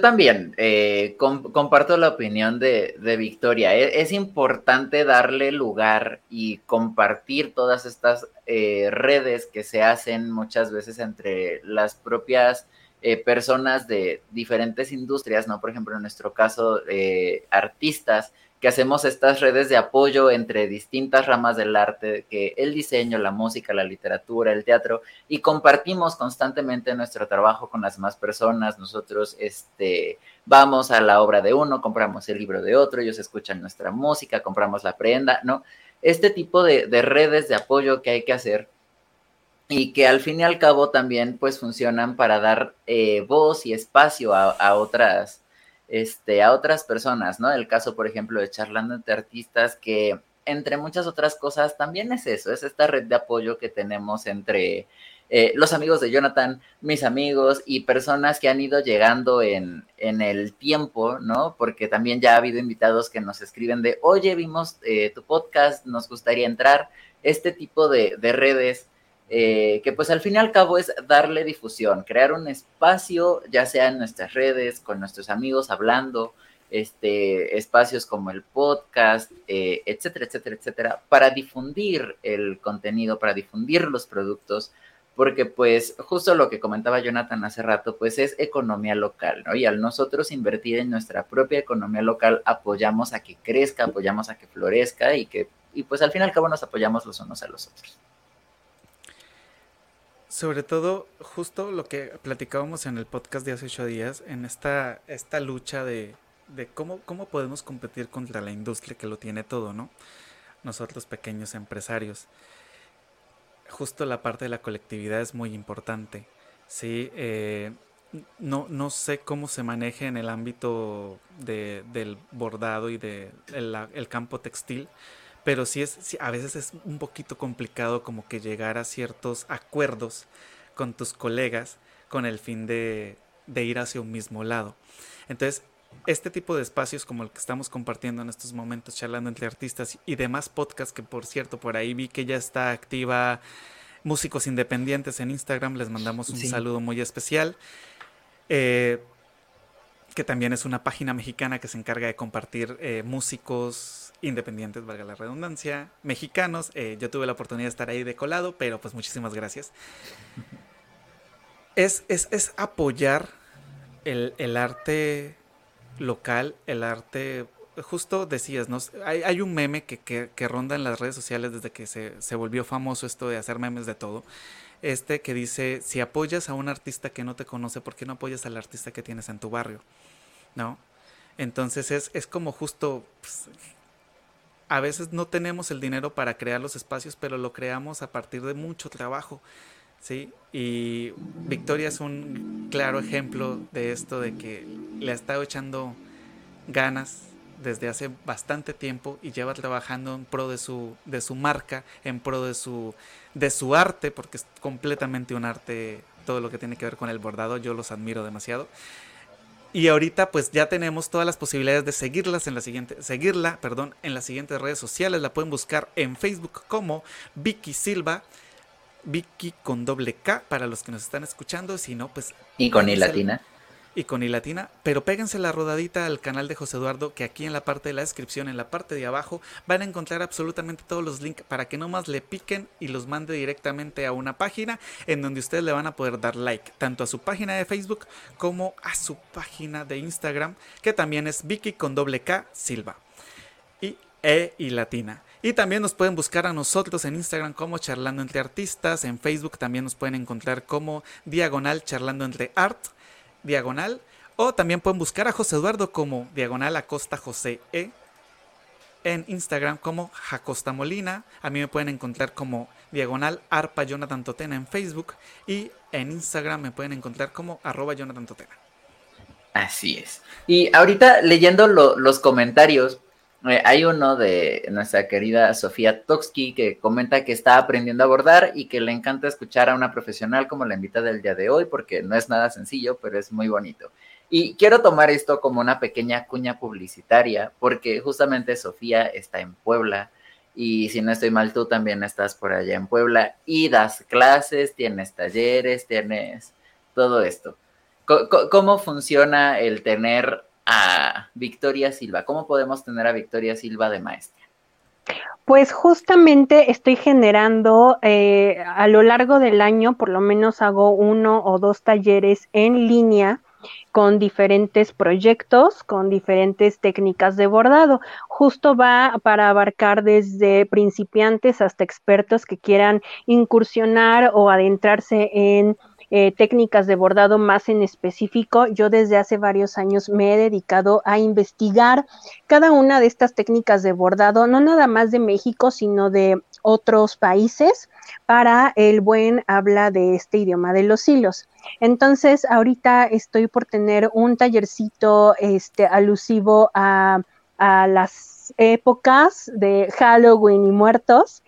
también eh, comparto la opinión de, Victoria. E, es, importante darle lugar y compartir todas estas eh, redes que se hacen muchas veces entre las propias eh, personas de diferentes industrias, ¿no? Por ejemplo, en nuestro caso, artistas que hacemos estas redes de apoyo entre distintas ramas del arte, que el diseño, la música, la literatura, el teatro, y compartimos constantemente nuestro trabajo con las demás personas. Nosotros este, vamos a la obra de uno, compramos el libro de otro, ellos escuchan nuestra música, compramos la prenda, ¿no? Este tipo de, redes de apoyo que hay que hacer y que al fin y al cabo también pues funcionan para dar eh, voz y espacio a otras este, a otras personas, ¿no? El caso, por ejemplo, de Charlando entre Artistas, que entre muchas otras cosas también es eso, es esta red de apoyo que tenemos entre eh, los amigos de Jonathan, mis amigos y personas que han ido llegando en, en, el tiempo, ¿no? Porque también ya ha habido invitados que nos escriben de, oye, vimos eh, tu podcast, nos gustaría entrar. Este tipo de, de redes eh, que pues al fin y al cabo es darle difusión, crear un espacio, ya sea en nuestras redes, con nuestros amigos hablando, este, espacios como el podcast, eh, etcétera, etcétera, etcétera, para difundir el contenido, para difundir los productos, porque pues justo lo que comentaba Jonathan hace rato, pues es economía local, ¿no? Y al nosotros invertir en nuestra propia economía local, apoyamos a que crezca, apoyamos a que florezca y que, y pues al fin y al cabo nos apoyamos los unos a los otros. Sobre todo, justo lo que platicábamos en el podcast de hace ocho días, en esta, esta lucha de, de cómo, cómo podemos competir contra la industria que lo tiene todo, ¿no? Nosotros pequeños empresarios. Justo la parte de la colectividad es muy importante. Sí, eh, no, no sé cómo se maneja en el ámbito de, del bordado y del de el campo textil, pero sí es, a veces es un poquito complicado como que llegar a ciertos acuerdos con tus colegas con el fin de, de ir hacia un mismo lado. Entonces, este tipo de espacios como el que estamos compartiendo en estos momentos, charlando entre artistas y demás podcasts, que por cierto, por ahí vi que ya está activa Músicos Independientes en Instagram, les mandamos un saludo muy especial. Eh, que también es una página mexicana que se encarga de compartir eh, músicos independientes, valga la redundancia, mexicanos. Eh, yo tuve la oportunidad de estar ahí de colado, pero pues muchísimas gracias. Es, es, apoyar el, arte local, el arte, justo decías, ¿no? Hay, un meme que, ronda en las redes sociales desde que se, se volvió famoso esto de hacer memes de todo este que dice, si apoyas a un artista que no te conoce, ¿por qué no apoyas al artista que tienes en tu barrio? ¿No? Entonces es, es como justo, pues, a veces no tenemos el dinero para crear los espacios, pero lo creamos a partir de mucho trabajo, ¿sí? Y Victoria es un claro ejemplo de esto, de que le ha estado echando ganas desde hace bastante tiempo y lleva trabajando en pro de su, de su marca, en pro de su, de su arte, porque es completamente un arte, todo lo que tiene que ver con el bordado, yo los admiro demasiado. Y ahorita pues ya tenemos todas las posibilidades de seguirlas en la siguiente, seguirla, perdón, en las siguientes redes sociales. La pueden buscar en Facebook como Vicky Silva, Vicky con doble K para los que nos están escuchando, si no pues... Y con I latina y con ilatina, pero péguense la rodadita al canal de José Eduardo, que aquí en la parte de la descripción, en la parte de abajo, van a encontrar absolutamente todos los links para que nomás le piquen y los mande directamente a una página en donde ustedes le van a poder dar like, tanto a su página de Facebook como a su página de Instagram, que también es Vicky con doble K Silva y E y latina. Y también nos pueden buscar a nosotros en Instagram como Charlando entre Artistas, en Facebook también nos pueden encontrar como Diagonal Charlando entre Art diagonal. O también pueden buscar a José Eduardo como diagonal Acosta José E. En Instagram como Jacosta Molina. A mí me pueden encontrar como diagonal arpa Jonathan Totena en Facebook. Y en Instagram me pueden encontrar como arroba Jonathan Totena. Así es. Y ahorita leyendo los comentarios, eh, hay uno de nuestra querida Sofía Toksky que comenta que está aprendiendo a bordar y que le encanta escuchar a una profesional como la invitada del día de hoy porque no es nada sencillo, pero es muy bonito. Y quiero tomar esto como una pequeña cuña publicitaria porque justamente Sofía está en Puebla y si no estoy mal, tú también estás por allá en Puebla y das clases, tienes talleres, tienes todo esto. ¿Cómo funciona el tener Victoria Silva? ¿Cómo podemos tener a Victoria Silva de maestra? Pues justamente estoy generando eh, a lo largo del año, por lo menos hago uno o dos talleres en línea con diferentes proyectos, con diferentes técnicas de bordado. Justo va para abarcar desde principiantes hasta expertos que quieran incursionar o adentrarse en eh, técnicas de bordado más en específico. Yo desde hace varios años me he dedicado a investigar cada una de estas técnicas de bordado, no nada más de México, sino de otros países para el buen habla de este idioma de los hilos. Entonces, ahorita estoy por tener un tallercito este, alusivo a, a las épocas de Halloween y muertos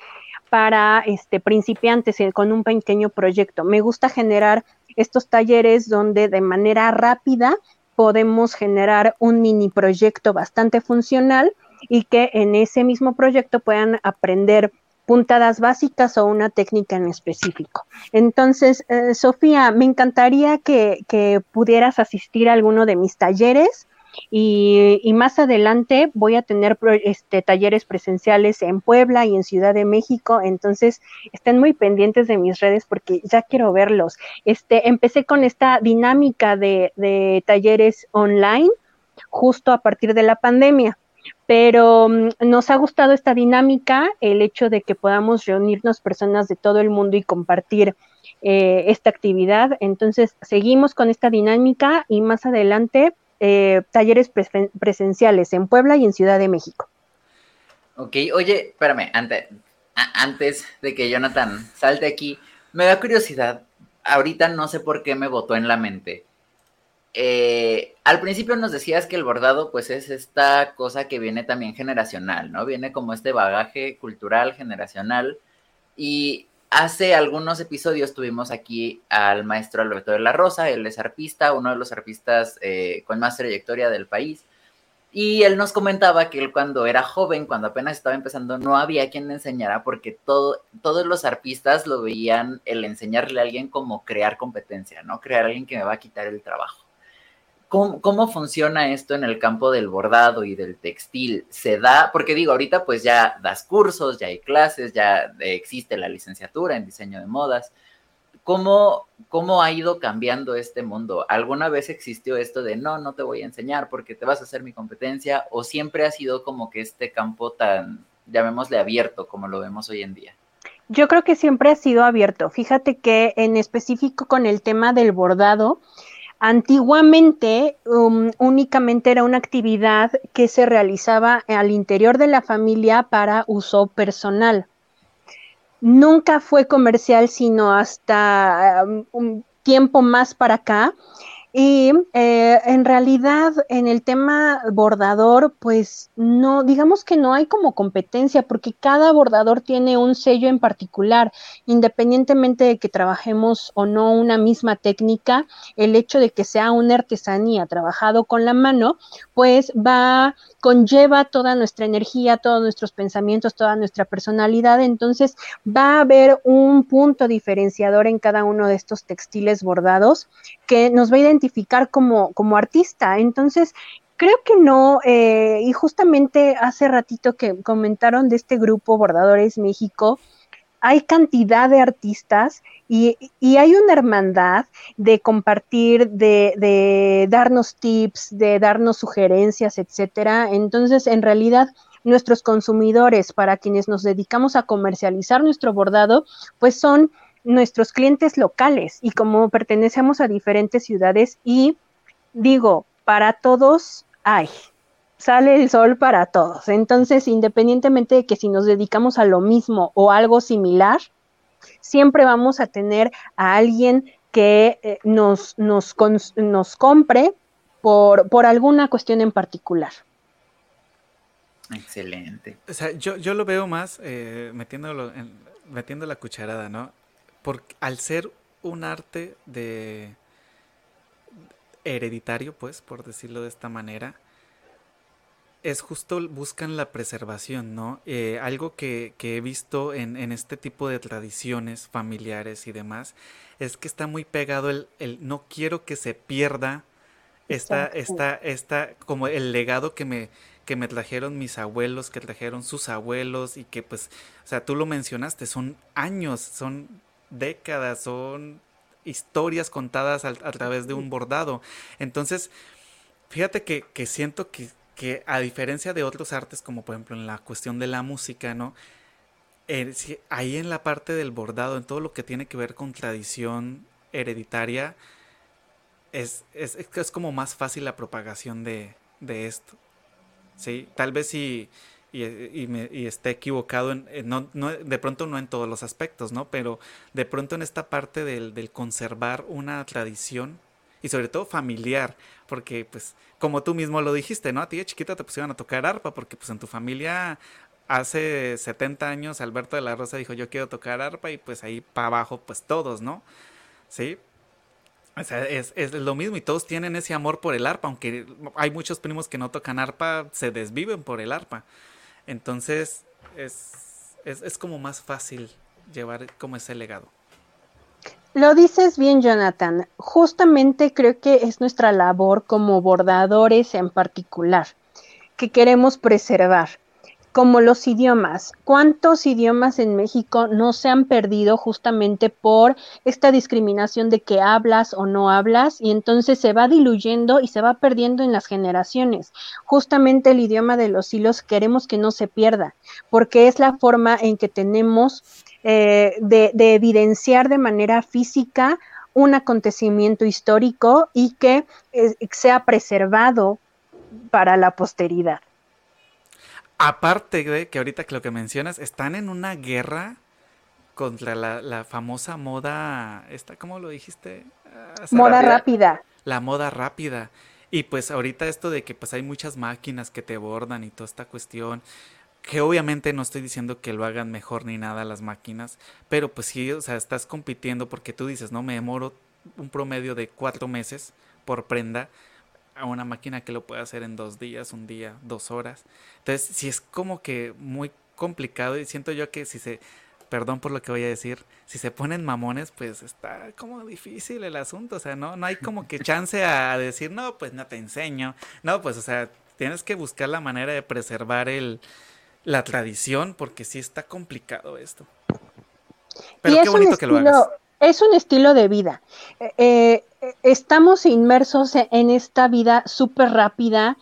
para este, principiantes con un pequeño proyecto. Me gusta generar estos talleres donde de manera rápida podemos generar un mini proyecto bastante funcional y que en ese mismo proyecto puedan aprender puntadas básicas o una técnica en específico. Entonces, eh, Sofía, me encantaría que, pudieras asistir a alguno de mis talleres. Y, más adelante voy a tener este, talleres presenciales en Puebla y en Ciudad de México, entonces estén muy pendientes de mis redes porque ya quiero verlos. Este, empecé con esta dinámica de, de talleres online justo a partir de la pandemia pero mm, nos ha gustado esta dinámica, el hecho de que podamos reunirnos personas de todo el mundo y compartir eh, esta actividad. Entonces, seguimos con esta dinámica y más adelante eh, talleres presenciales en Puebla y en Ciudad de México. Ok, oye, espérame, antes, antes de que Jonathan salte aquí, me da curiosidad, ahorita no sé por qué me botó en la mente. Eh, al principio nos decías que el bordado pues es esta cosa que viene también generacional, ¿no? Viene como este bagaje cultural generacional y hace algunos episodios tuvimos aquí al maestro Alberto de la Rosa, él es arpista, uno de los arpistas eh, con más trayectoria del país. Y él nos comentaba que él cuando era joven, cuando apenas estaba empezando, no había quien le enseñara porque todo, todos los arpistas lo veían el enseñarle a alguien como crear competencia, ¿no? Crear a alguien que me va a quitar el trabajo. ¿Cómo, funciona esto en el campo del bordado y del textil? ¿Se da? Porque digo, ahorita pues ya das cursos, ya hay clases, ya existe la licenciatura en diseño de modas. ¿Cómo, ¿Cómo ha ido cambiando este mundo? ¿Alguna vez existió esto de no, no te voy a enseñar porque te vas a hacer mi competencia? ¿O siempre ha sido como que este campo tan, llamémosle abierto como lo vemos hoy en día? Yo creo que siempre ha sido abierto. Fíjate que en específico con el tema del bordado, Antiguamente um, únicamente era una actividad que se realizaba al interior de la familia para uso personal. Nunca fue comercial sino hasta um, un tiempo más para acá y eh, en realidad en el tema bordador, pues no, digamos que no hay como competencia porque cada bordador tiene un sello en particular, independientemente de que trabajemos o no una misma técnica, el hecho de que sea una artesanía trabajado con la mano, pues va, conlleva toda nuestra energía, todos nuestros pensamientos, toda nuestra personalidad, entonces va a haber un punto diferenciador en cada uno de estos textiles bordados que nos va a identificar como, como artista. Entonces, creo que no, eh, y justamente hace ratito que comentaron de este grupo Bordadores México, hay cantidad de artistas y, y, hay una hermandad de compartir, de, de, darnos tips, de darnos sugerencias, etcétera. Entonces, en realidad, nuestros consumidores, para quienes nos dedicamos a comercializar nuestro bordado, pues son nuestros clientes locales y como pertenecemos a diferentes ciudades y digo, para todos hay, sale el sol para todos. Entonces, independientemente de que si nos dedicamos a lo mismo o algo similar, siempre vamos a tener a alguien que eh, nos, nos, nos compre por, por alguna cuestión en particular. Excelente. O sea, yo, yo lo veo más eh, metiéndolo en, metiendo la cucharada, ¿no? Porque al ser un arte de hereditario, pues, por decirlo de esta manera, es justo buscan la preservación, ¿no? Eh, algo que, he visto en, este tipo de tradiciones familiares y demás, es que está muy pegado el, no quiero que se pierda esta, esta, esta, como el legado que me, que me trajeron mis abuelos, que trajeron sus abuelos y que pues, o sea, tú lo mencionaste, son años, son décadas, son historias contadas a, través de un bordado. Entonces, fíjate que, siento que, que, a diferencia de otros artes, como por ejemplo en la cuestión de la música, ¿no? Eh, ahí en la parte del bordado, en todo lo que tiene que ver con tradición hereditaria, es, es, es como más fácil la propagación de, de esto. ¿sí? Tal vez si y, me, esté equivocado, en, no, de pronto no en todos los aspectos, ¿no? Pero de pronto en esta parte del, conservar una tradición y sobre todo familiar, porque pues como tú mismo lo dijiste, ¿no? A ti de chiquita te pusieron a tocar arpa porque pues en tu familia hace 70 años Alberto de la Rosa dijo yo quiero tocar arpa y pues ahí para abajo pues todos, ¿no? Sí, o sea, es, es, lo mismo y todos tienen ese amor por el arpa, aunque hay muchos primos que no tocan arpa, se desviven por el arpa. Entonces es, es, como más fácil llevar como ese legado. Lo dices bien, Jonathan. Justamente creo que es nuestra labor como bordadores en particular, que queremos preservar. Como los idiomas. ¿Cuántos idiomas en México no se han perdido justamente por esta discriminación de que hablas o no hablas y entonces se va diluyendo y se va perdiendo en las generaciones? Justamente el idioma de los hilos queremos que no se pierda, porque es la forma en que tenemos eh, de, evidenciar de manera física un acontecimiento histórico y que eh, sea preservado para la posteridad. Aparte de que ahorita que lo que mencionas, están en una guerra contra la, famosa moda, esta, ¿cómo lo dijiste? moda rápida. La moda rápida. Y pues ahorita esto de que pues hay muchas máquinas que te bordan y toda esta cuestión, que obviamente no estoy diciendo que lo hagan mejor ni nada las máquinas, pero pues sí, o sea, estás compitiendo porque tú dices, no, me demoro un promedio de cuatro meses por prenda a una máquina que lo puede hacer en dos días, un día, dos horas. Entonces, si es como que muy complicado y siento yo que si se, perdón por lo que voy a decir, si se ponen mamones, pues está como difícil el asunto, o sea, no, no hay como que chance a decir, no, pues no te enseño, no, pues, o sea, tienes que buscar la manera de preservar el, la tradición, porque sí está complicado esto. Pero qué bonito que lo hagas es un estilo de vida. Eh, eh, estamos inmersos en esta vida súper rápida,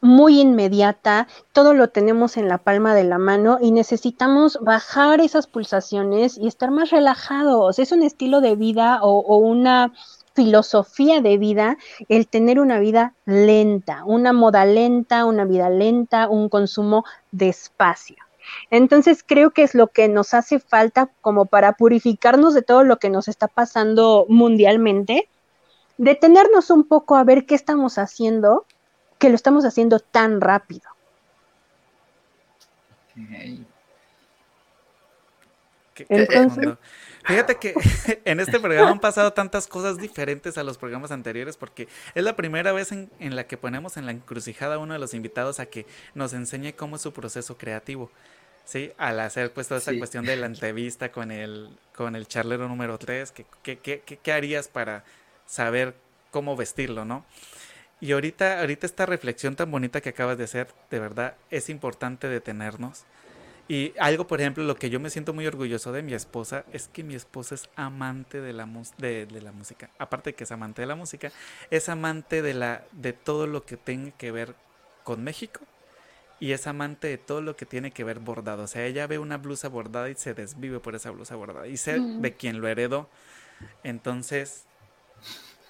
muy inmediata, todo lo tenemos en la palma de la mano y necesitamos bajar esas pulsaciones y estar más relajados. Es un estilo de vida o una filosofía de vida el tener una vida lenta, una moda lenta, una vida lenta, un consumo despacio. Entonces creo que es lo que nos hace falta como para purificarnos de todo lo que nos está pasando mundialmente, detenernos un poco a ver qué estamos haciendo, que lo estamos haciendo tan rápido. Entonces, Fíjate que en este programa han pasado tantas cosas diferentes a los programas anteriores porque es la primera vez en, en, la que ponemos en la encrucijada a uno de los invitados a que nos enseñe cómo es su proceso creativo. Sí, al hacer pues toda esa cuestión de la entrevista con el, con el charlero número 3, ¿qué, qué, harías para saber cómo vestirlo, no? Y ahorita, ahorita esta reflexión tan bonita que acabas de hacer, de verdad, es importante detenernos. Y algo, por ejemplo, lo que yo me siento muy orgulloso de mi esposa es que mi esposa es amante de la, de, de la música. Aparte de que es amante de la música, es amante de, la, de todo lo que tenga que ver con México y es amante de todo lo que tiene que ver bordado. O sea, ella ve una blusa bordada y se desvive por esa blusa bordada. Y sé de quién lo heredó. Entonces,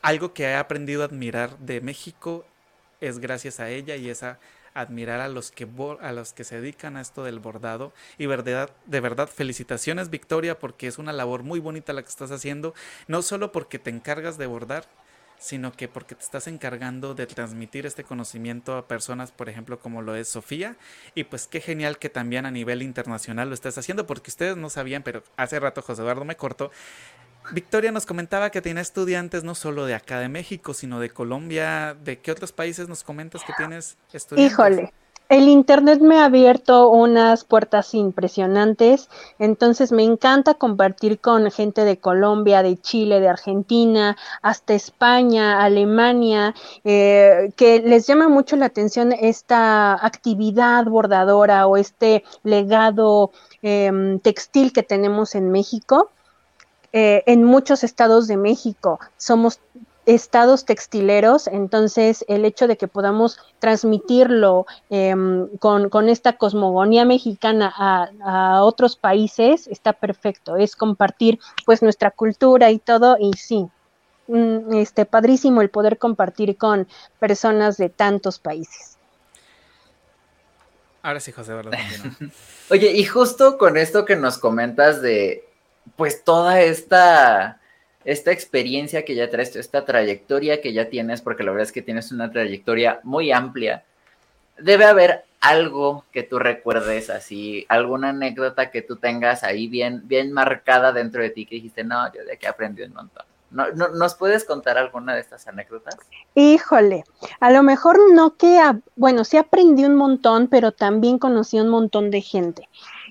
algo que he aprendido a admirar de México es gracias a ella y es admirar a los que a los que se dedican a esto del bordado y verdad de verdad felicitaciones Victoria porque es una labor muy bonita la que estás haciendo no solo porque te encargas de bordar sino que porque te estás encargando de transmitir este conocimiento a personas, por ejemplo, como lo es Sofía. Y pues qué genial que también a nivel internacional lo estés haciendo, porque ustedes no sabían, pero hace rato José Eduardo me cortó. Victoria nos comentaba que tiene estudiantes no solo de acá de México, sino de Colombia. ¿De qué otros países nos comentas que tienes estudiantes? Híjole, el Internet me ha abierto unas puertas impresionantes, entonces me encanta compartir con gente de Colombia, de Chile, de Argentina, hasta España, Alemania, eh, que les llama mucho la atención esta actividad bordadora o este legado em, textil que tenemos en México. Eh, en muchos estados de México somos estados textileros, entonces el hecho de que podamos transmitirlo em, con, esta cosmogonía mexicana a, otros países está perfecto, es compartir pues nuestra cultura y todo, y sí, mm, este padrísimo el poder compartir con personas de tantos países. Ahora sí, José, ¿verdad? Oye, y justo con esto que nos comentas de pues toda esta esta experiencia que ya traes, esta trayectoria que ya tienes, porque la verdad es que tienes una trayectoria muy amplia, debe haber algo que tú recuerdes así, alguna anécdota que tú tengas ahí bien, bien marcada dentro de ti que dijiste, no, yo de aquí aprendí un montón. ¿No, nos puedes contar alguna de estas anécdotas? Híjole, a lo mejor no que, bueno, sí aprendí un montón, pero también conocí un montón de gente.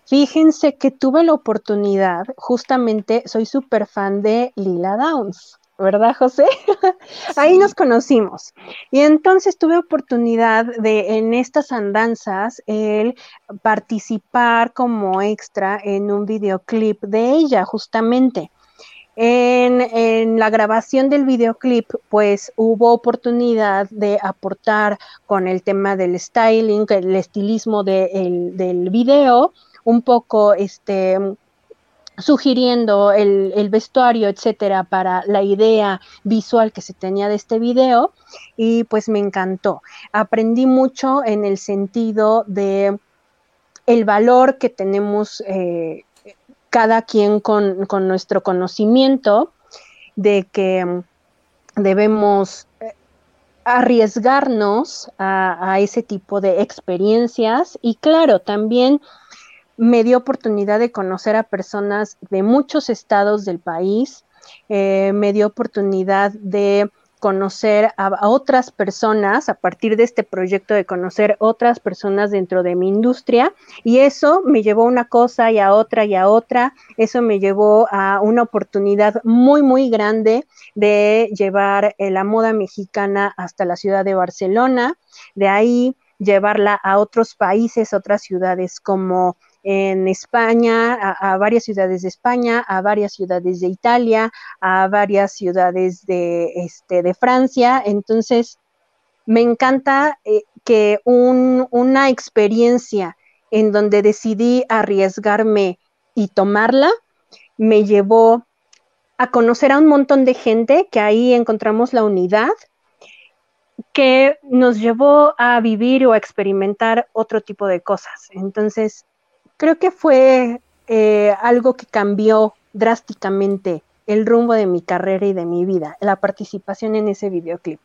Fíjense que tuve la oportunidad, justamente soy súper fan de Lila Downs. ¿verdad, José? Ahí nos conocimos. Y entonces tuve oportunidad de en estas andanzas el participar como extra en un videoclip de ella, justamente. En, la grabación del videoclip, pues hubo oportunidad de aportar con el tema del styling, el estilismo del video, un poco este sugiriendo el, vestuario, etcétera, para la idea visual que se tenía de este video y pues me encantó. Aprendí mucho en el sentido de el valor que tenemos eh, cada quien con, nuestro conocimiento, de que debemos eh, arriesgarnos a, ese tipo de experiencias y claro, también me dio oportunidad de conocer a personas de muchos estados del país, eh, me dio oportunidad de conocer a, otras personas a partir de este proyecto de conocer otras personas dentro de mi industria y eso me llevó a una cosa y a otra y a otra, eso me llevó a una oportunidad muy muy grande de llevar eh, la moda mexicana hasta la ciudad de Barcelona, de ahí llevarla a otros países, otras ciudades como en España, a, varias ciudades de España, a varias ciudades de Italia, a varias ciudades de, este, de Francia. Entonces, me encanta eh, que una experiencia en donde decidí arriesgarme y tomarla me llevó a conocer a un montón de gente, que ahí encontramos la unidad, que nos llevó a vivir o a experimentar otro tipo de cosas. Entonces, creo que fue eh, algo que cambió drásticamente el rumbo de mi carrera y de mi vida, la participación en ese videoclip.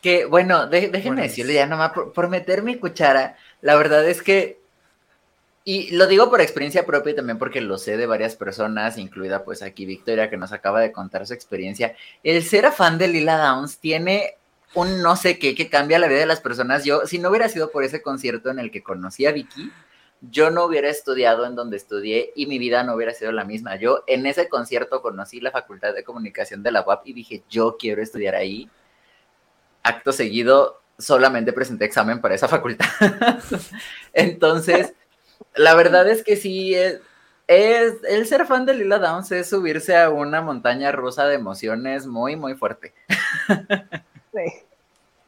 Que bueno, déjenme decirle ya nomás, por, meter mi cuchara, la verdad es que, y lo digo por experiencia propia y también porque lo sé de varias personas, incluida pues aquí Victoria que nos acaba de contar su experiencia, el ser fan de Lila Downs tiene un no sé qué que cambia la vida de las personas. Yo, si no hubiera sido por ese concierto en el que conocí a Vicky, yo no hubiera estudiado en donde estudié y mi vida no hubiera sido la misma. Yo en ese concierto conocí la Facultad de Comunicación de la UAP y dije, yo quiero estudiar ahí. Acto seguido, solamente presenté examen para esa facultad. Entonces, la verdad es que sí, es, el ser fan de Lila Downs es subirse a una montaña rusa de emociones muy, muy fuerte. Sí.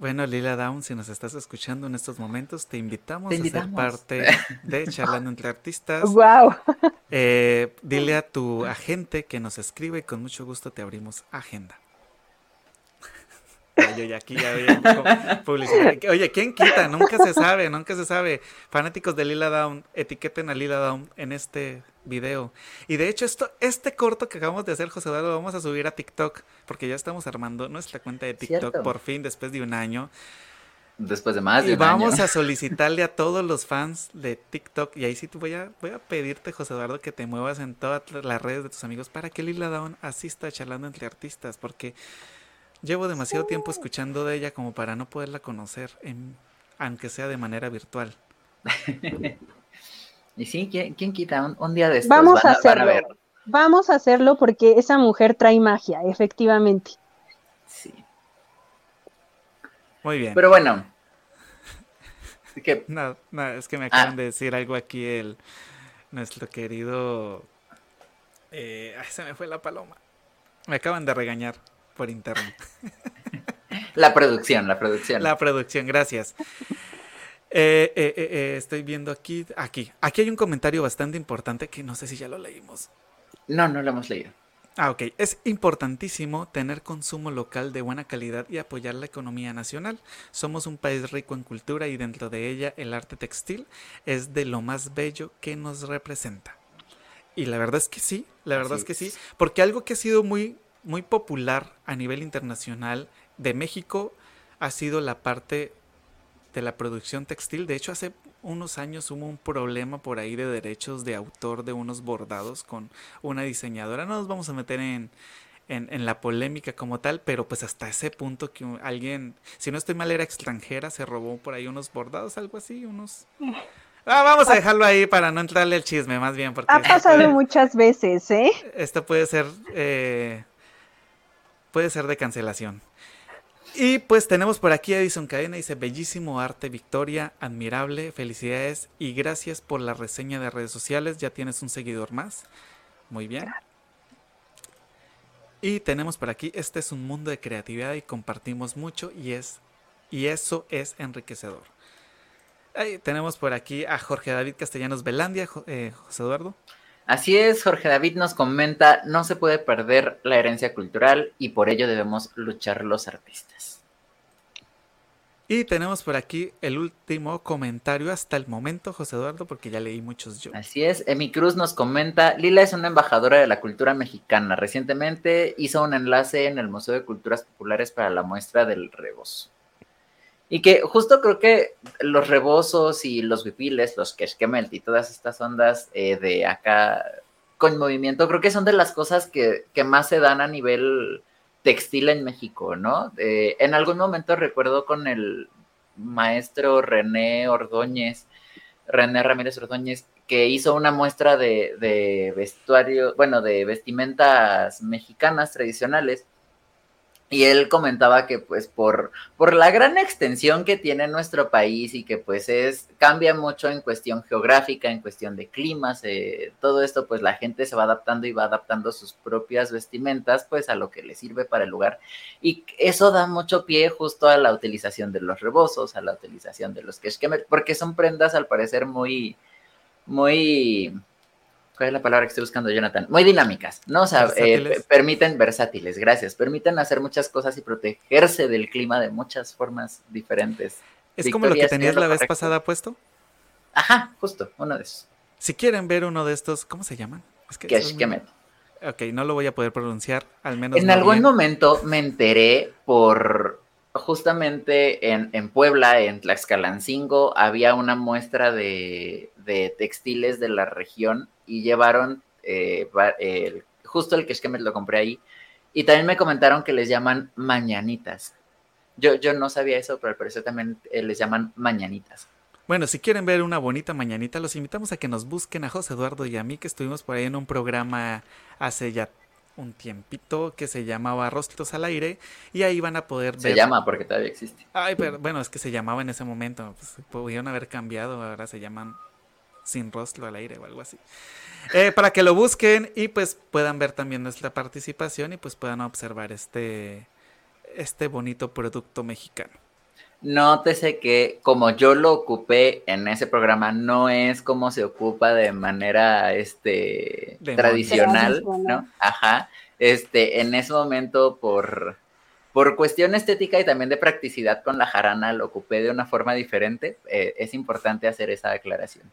Bueno, Lila Down, si nos estás escuchando en estos momentos, te invitamos, a ser parte de Charlando entre Artistas. ¡Wow! Eh, dile a tu agente que nos escribe y con mucho gusto te abrimos agenda. Yo ya aquí ya publicidad. Oye, ¿quién quita? Nunca se sabe, nunca se sabe. Fanáticos de Lila Down, etiqueten a Lila Down en este video. Y de hecho, esto, este corto que acabamos de hacer, José Eduardo, lo vamos a subir a TikTok, porque ya estamos armando nuestra cuenta de TikTok por fin, después de un año. Después de más de y vamos a solicitarle a todos los fans de TikTok, y ahí sí voy a, voy a pedirte, José Eduardo, que te muevas en todas las redes de tus amigos para que Lila Down asista charlando entre artistas, porque llevo demasiado tiempo escuchando de ella como para no poderla conocer, en, aunque sea de manera virtual. Y sí, ¿quién, quita un, día de estos? Vamos a, hacerlo. Vamos a hacerlo porque esa mujer trae magia, efectivamente. Sí. Muy bien. Pero bueno. Que... No, no, es que me acaban ah. de decir algo aquí el nuestro querido. Eh, ay, se me fue la paloma. Me acaban de regañar por internet. La producción, la producción. La producción, gracias. Eh, eh, eh, estoy viendo aquí, aquí, aquí hay un comentario bastante importante que no sé si ya lo leímos. No, no lo hemos leído. Ah, ok. Es importantísimo tener consumo local de buena calidad y apoyar la economía nacional. Somos un país rico en cultura y dentro de ella el arte textil es de lo más bello que nos representa. Y la verdad es que sí, la verdad es que sí, porque algo que ha sido muy, muy popular a nivel internacional de México ha sido la parte de la producción textil. De hecho, hace unos años hubo un problema por ahí de derechos de autor de unos bordados con una diseñadora. No nos vamos a meter en, en, la polémica como tal, pero pues hasta ese punto que alguien, si no estoy mal, era extranjera, se robó por ahí unos bordados, algo así, unos... Ah, vamos a dejarlo ahí para no entrarle el chisme, más bien. Porque ha pasado muchas veces, ¿eh? Esto puede ser... Eh, puede ser de cancelación. Y pues tenemos por aquí a Edison Cadena, dice, bellísimo arte, Victoria, admirable, felicidades y gracias por la reseña de redes sociales, ya tienes un seguidor más. Muy bien. Y tenemos por aquí, este es un mundo de creatividad y compartimos mucho y es y eso es enriquecedor. Ahí tenemos por aquí a Jorge David Castellanos Velandia, eh, José Eduardo. Así es, Jorge David nos comenta, no se puede perder la herencia cultural y por ello debemos luchar los artistas. Y tenemos por aquí el último comentario hasta el momento, José Eduardo, porque ya leí muchos yo. Así es, Emi Cruz nos comenta, Lila es una embajadora de la cultura mexicana. Recientemente hizo un enlace en el Museo de Culturas Populares para la muestra del rebozo. Y que justo creo que los rebosos y los bipiles, los keshkemelt y todas estas ondas eh, de acá con movimiento, creo que son de las cosas que, más se dan a nivel textil en México, ¿no? en algún momento recuerdo con el maestro René Ordóñez, René Ramírez Ordóñez, que hizo una muestra de vestuario, bueno, de vestimentas mexicanas tradicionales y él comentaba que pues por, por la gran extensión que tiene nuestro país y que pues es, cambia mucho en cuestión geográfica, en cuestión de climas, eh, todo esto pues la gente se va adaptando y va adaptando sus propias vestimentas pues a lo que le sirve para el lugar. Y eso da mucho pie justo a la utilización de los rebozos, a la utilización de los keshkemer, porque son prendas al parecer muy, muy ¿Cuál es la palabra que estoy buscando, Jonathan? Muy dinámicas, ¿no? O sea, eh, permiten, versátiles, gracias, permiten hacer muchas cosas y protegerse del clima de muchas formas diferentes. ¿Es como lo que tenías la vez pasada puesto? Ajá, justo, uno de esos. Si quieren ver uno de estos, ¿cómo se llaman? Es que Ok, no lo voy a poder pronunciar, al menos. En algún momento me enteré por justamente en, en, Puebla, en Tlaxcalancingo, había una muestra de, de textiles de la región y llevaron eh, justo el que me lo compré ahí. Y también me comentaron que les llaman mañanitas. Yo, yo no sabía eso, pero al parecer también eh, les llaman mañanitas. Bueno, si quieren ver una bonita mañanita, los invitamos a que nos busquen a José Eduardo y a mí, que estuvimos por ahí en un programa hace ya un tiempito que se llamaba Rostros al Aire y ahí van a poder ver. Se llama porque todavía existe. Ay, pero bueno, es que se llamaba en ese momento. Pues, pudieron haber cambiado, ahora se llaman Sin Rostro al Aire o algo así. Eh, para que lo busquen y pues puedan ver también nuestra participación y pues puedan observar este, este bonito producto mexicano. Nótese que como yo lo ocupé en ese programa, no es como se ocupa de manera este tradicional, ¿no? Ajá. Este, en ese momento, por, por cuestión estética y también de practicidad con la jarana, lo ocupé de una forma diferente. Eh, es importante hacer esa aclaración.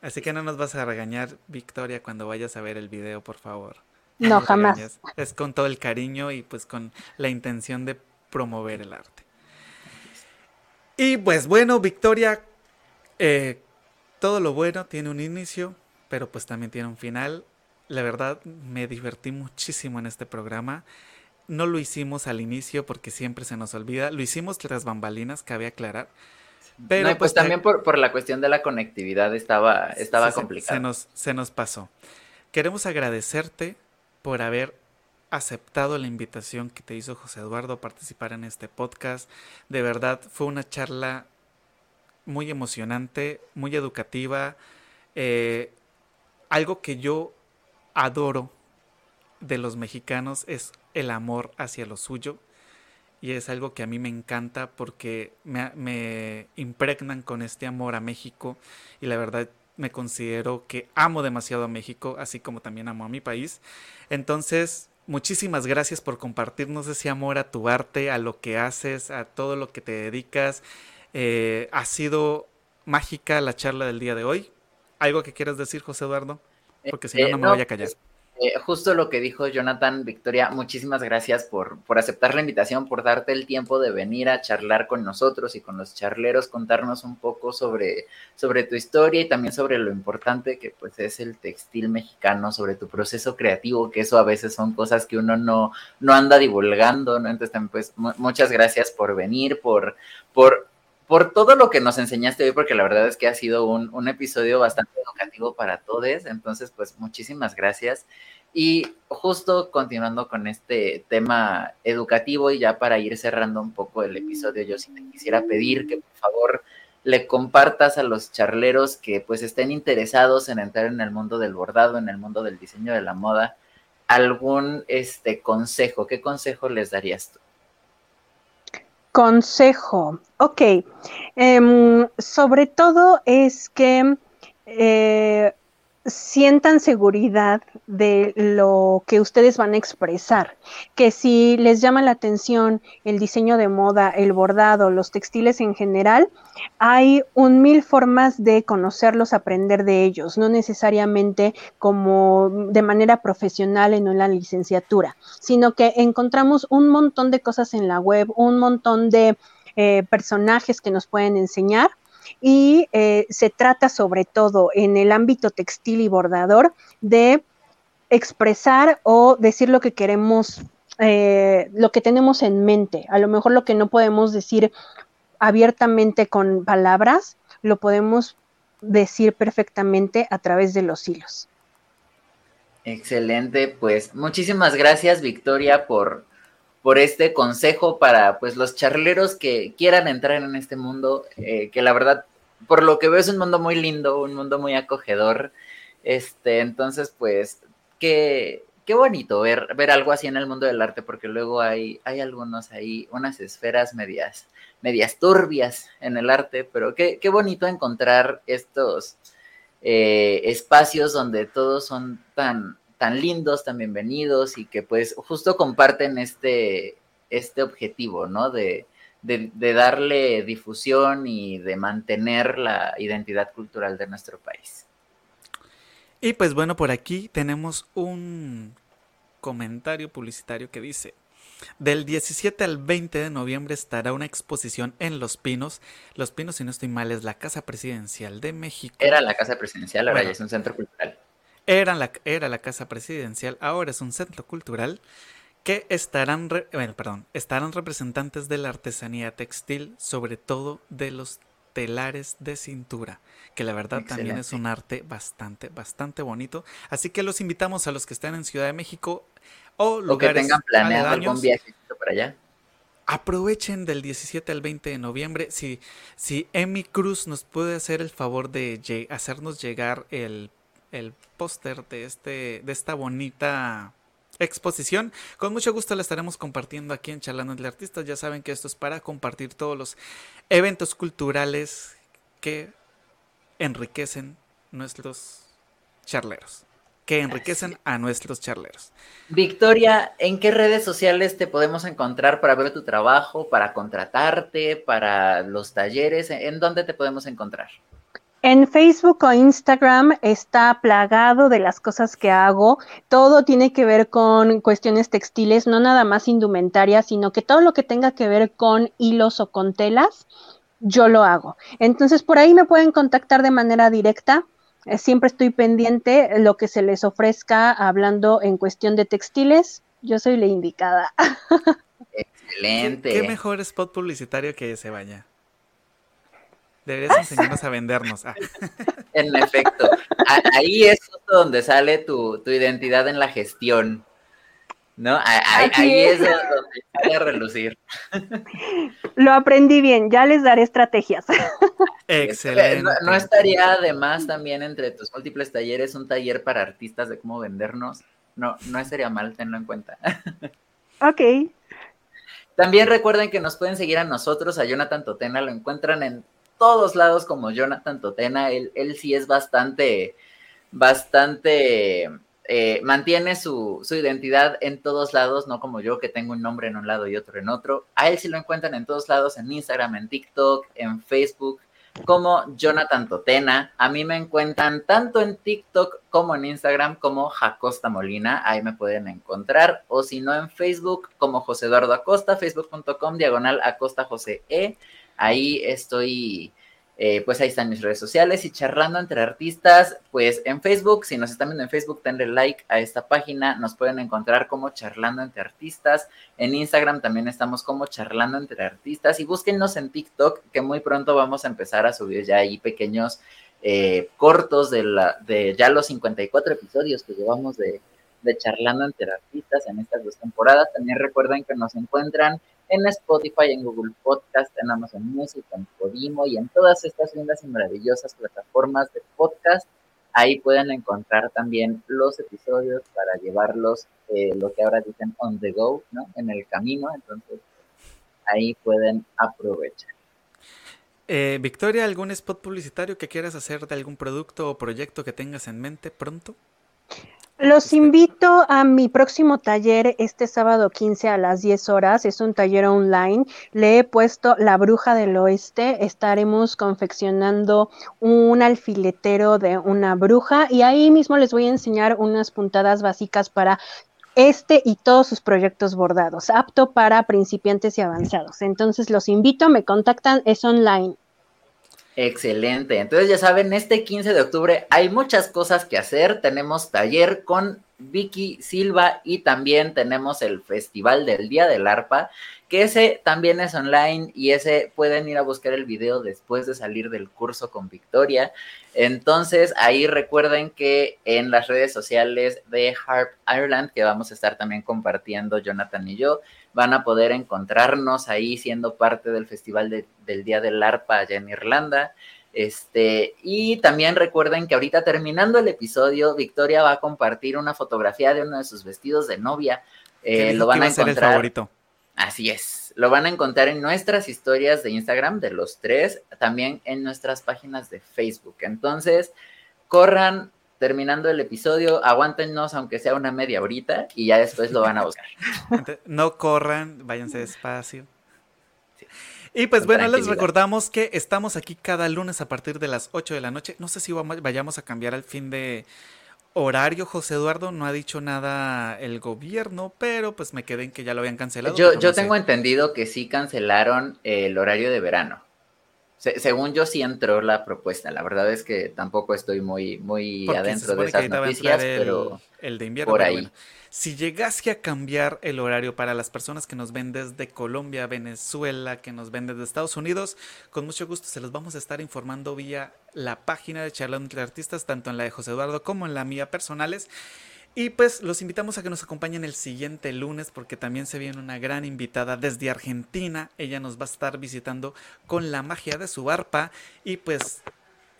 Así que no nos vas a regañar, Victoria, cuando vayas a ver el video, por favor. No, jamás. Es con todo el cariño y pues con la intención de promover el arte. Y pues bueno, Victoria, eh, todo lo bueno tiene un inicio, pero pues también tiene un final. La verdad, me divertí muchísimo en este programa. No lo hicimos al inicio porque siempre se nos olvida. Lo hicimos tras bambalinas, cabe aclarar. Pero pues, pues, también por, la cuestión de la conectividad estaba, estaba complicado. Se nos, se nos pasó. Queremos agradecerte por haber aceptado la invitación que te hizo José Eduardo a participar en este podcast. De verdad, fue una charla muy emocionante, muy educativa. Eh, algo que yo adoro de los mexicanos es el amor hacia lo suyo y es algo que a mí me encanta porque me, impregnan con este amor a México y la verdad me considero que amo demasiado a México, así como también amo a mi país. Entonces, muchísimas gracias por compartirnos ese amor a tu arte, a lo que haces, a todo lo que te dedicas. Eh, ha sido mágica la charla del día de hoy. ¿Algo que quieras decir, José Eduardo? Porque si no, no me voy a callar. Pues, eh, justo lo que dijo Jonathan, Victoria, muchísimas gracias por, por aceptar la invitación, por darte el tiempo de venir a charlar con nosotros y con los charleros, contarnos un poco sobre, sobre tu historia y también sobre lo importante que pues es el textil mexicano, sobre tu proceso creativo, que eso a veces son cosas que uno no, no anda divulgando, ¿no? Entonces también pues muchas gracias por venir, por, por por todo lo que nos enseñaste hoy, porque la verdad es que ha sido un, episodio bastante educativo para todos. Entonces, pues muchísimas gracias. Y justo continuando con este tema educativo y ya para ir cerrando un poco el episodio, yo sí te quisiera pedir que por favor le compartas a los charleros que pues estén interesados en entrar en el mundo del bordado, en el mundo del diseño de la moda, algún este consejo, ¿qué consejo les darías tú? Consejo, ok. Em, sobre todo es que eh, sientan seguridad de lo que ustedes van a expresar, que si les llama la atención el diseño de moda, el bordado, los textiles en general, hay un mil formas de conocerlos, aprender de ellos, no necesariamente como de manera profesional en una licenciatura, sino que encontramos un montón de cosas en la web, un montón de eh, personajes que nos pueden enseñar y eh, se trata sobre todo en el ámbito textil y bordador de expresar o decir lo que queremos, eh, lo que tenemos en mente. A lo mejor lo que no podemos decir abiertamente con palabras, lo podemos decir perfectamente a través de los hilos. Excelente, pues muchísimas gracias Victoria por, por este consejo para pues los charleros que quieran entrar en este mundo, eh, que la verdad, por lo que veo es un mundo muy lindo, un mundo muy acogedor. Este, entonces, pues, qué, qué bonito ver, ver algo así en el mundo del arte, porque luego hay, hay algunos ahí, unas esferas medias, medias turbias en el arte, pero qué, qué bonito encontrar estos eh, espacios donde todos son tan, tan lindos, tan bienvenidos y que pues justo comparten este, este objetivo, ¿no? De, de, darle difusión y de mantener la identidad cultural de nuestro país. Y pues bueno, por aquí tenemos un comentario publicitario que dice, del 17 al 20 de noviembre estará una exposición en Los Pinos. Los Pinos, si no estoy mal, es la Casa Presidencial de México. Era la Casa Presidencial, ahora ya es un centro cultural. Era la, era la Casa Presidencial, ahora es un centro cultural que estarán, bueno, perdón, estarán representantes de la artesanía textil, sobre todo de los telares de cintura, que la verdad también es un arte bastante, bastante bonito. Así que los invitamos a los que estén en Ciudad de México o lugares que tengan planeado algún viajecito para allá. Aprovechen del 17 al 20 de noviembre. Si, si Emi Cruz nos puede hacer el favor de hacernos llegar el el póster de, este, de esta bonita exposición. Con mucho gusto la estaremos compartiendo aquí en Charlando de Artistas. Ya saben que esto es para compartir todos los eventos culturales que enriquecen nuestros charleros. Que enriquecen a nuestros charleros. Victoria, ¿en qué redes sociales te podemos encontrar para ver tu trabajo, para contratarte, para los talleres? ¿En dónde te podemos encontrar? En Facebook o Instagram está plagado de las cosas que hago. Todo tiene que ver con cuestiones textiles, no nada más indumentaria, sino que todo lo que tenga que ver con hilos o con telas, yo lo hago. Entonces, por ahí me pueden contactar de manera directa. Eh, siempre estoy pendiente lo que se les ofrezca hablando en cuestión de textiles. Yo soy la indicada. Excelente. ¿Qué, mejor spot publicitario que se vaya? Deberías enseñarnos a vendernos. Ah. En efecto. Ahí es donde sale tu, identidad en la gestión. ¿No? Ahí, es. donde sale a relucir. Lo aprendí bien, ya les daré estrategias. Excelente. No, estaría además también entre tus múltiples talleres un taller para artistas de cómo vendernos? No, no estaría mal, tenlo en cuenta. Ok. También recuerden que nos pueden seguir a nosotros, a Jonathan Totena, lo encuentran en todos lados como Jonathan Totena. Él, él sí es bastante, bastante, eh, mantiene su, su, identidad en todos lados, no como yo que tengo un nombre en un lado y otro en otro. A él sí lo encuentran en todos lados, en Instagram, en TikTok, en Facebook, como Jonathan Totena. A mí me encuentran tanto en TikTok como en Instagram como Jacosta Molina. Ahí me pueden encontrar. O si no, en Facebook como José Eduardo Acosta, facebook.com diagonal Acosta José E. Ahí estoy, eh, pues ahí están mis redes sociales y charlando entre artistas, pues en Facebook, si nos están viendo en Facebook, denle like a esta página, nos pueden encontrar como charlando entre artistas, en Instagram también estamos como charlando entre artistas y búsquennos en TikTok, que muy pronto vamos a empezar a subir ya ahí pequeños eh, cortos de, la, de ya los 54 episodios que llevamos de, de Charlando entre Artistas en estas dos temporadas. También recuerden que nos encuentran en Spotify, en Google Podcast, en Amazon Music, en Podimo y en todas estas lindas y maravillosas plataformas de podcast. Ahí pueden encontrar también los episodios para llevarlos, eh, lo que ahora dicen on the go, ¿no? En el camino. Entonces, ahí pueden aprovechar. Eh, Victoria, ¿algún spot publicitario que quieras hacer de algún producto o proyecto que tengas en mente pronto? Los este invito a mi próximo taller este sábado 15 a las 10 horas. Es un taller online. Le he puesto La Bruja del Oeste. Estaremos confeccionando un alfiletero de una bruja y ahí mismo les voy a enseñar unas puntadas básicas para este y todos sus proyectos bordados, apto para principiantes y avanzados. Entonces los invito, me contactan, es online. Excelente. Entonces ya saben, este 15 de octubre hay muchas cosas que hacer. Tenemos taller con Vicky Silva y también tenemos el Festival del Día del Arpa que ese también es online y ese pueden ir a buscar el video después de salir del curso con Victoria. Entonces, ahí recuerden que en las redes sociales de Harp Ireland, que vamos a estar también compartiendo Jonathan y yo, van a poder encontrarnos ahí siendo parte del Festival del Día del Arpa allá en Irlanda. Este, y también recuerden que ahorita terminando el episodio, Victoria va a compartir una fotografía de uno de sus vestidos de novia. Eh, lo van a encontrar. el favorito. Así es. Lo van a encontrar en nuestras historias de Instagram de los tres, también en nuestras páginas de Facebook. Entonces, corran terminando el episodio, aguántenos aunque sea una media horita y ya después lo van a buscar. No corran, váyanse despacio. Y pues bueno, les recordamos que estamos aquí cada lunes a partir de las 8 de la noche. No sé si vayamos a cambiar al fin de horario, José Eduardo, no ha dicho nada el gobierno, pero pues me quedé en que ya lo habían cancelado. Yo, yo tengo entendido que sí cancelaron el horario de verano. según yo sí entró la propuesta, la verdad es que tampoco estoy muy, muy adentro de esas noticias, pero el de invierno por ahí. Si llegase a cambiar el horario para las personas que nos ven desde Colombia, Venezuela, que nos ven desde Estados Unidos, con mucho gusto se los vamos a estar informando vía la página de Charlando entre Artistas, tanto en la de José Eduardo como en la mía personales. Y pues los invitamos a que nos acompañen el siguiente lunes porque también se viene una gran invitada desde Argentina. Ella nos va a estar visitando con la magia de su arpa y pues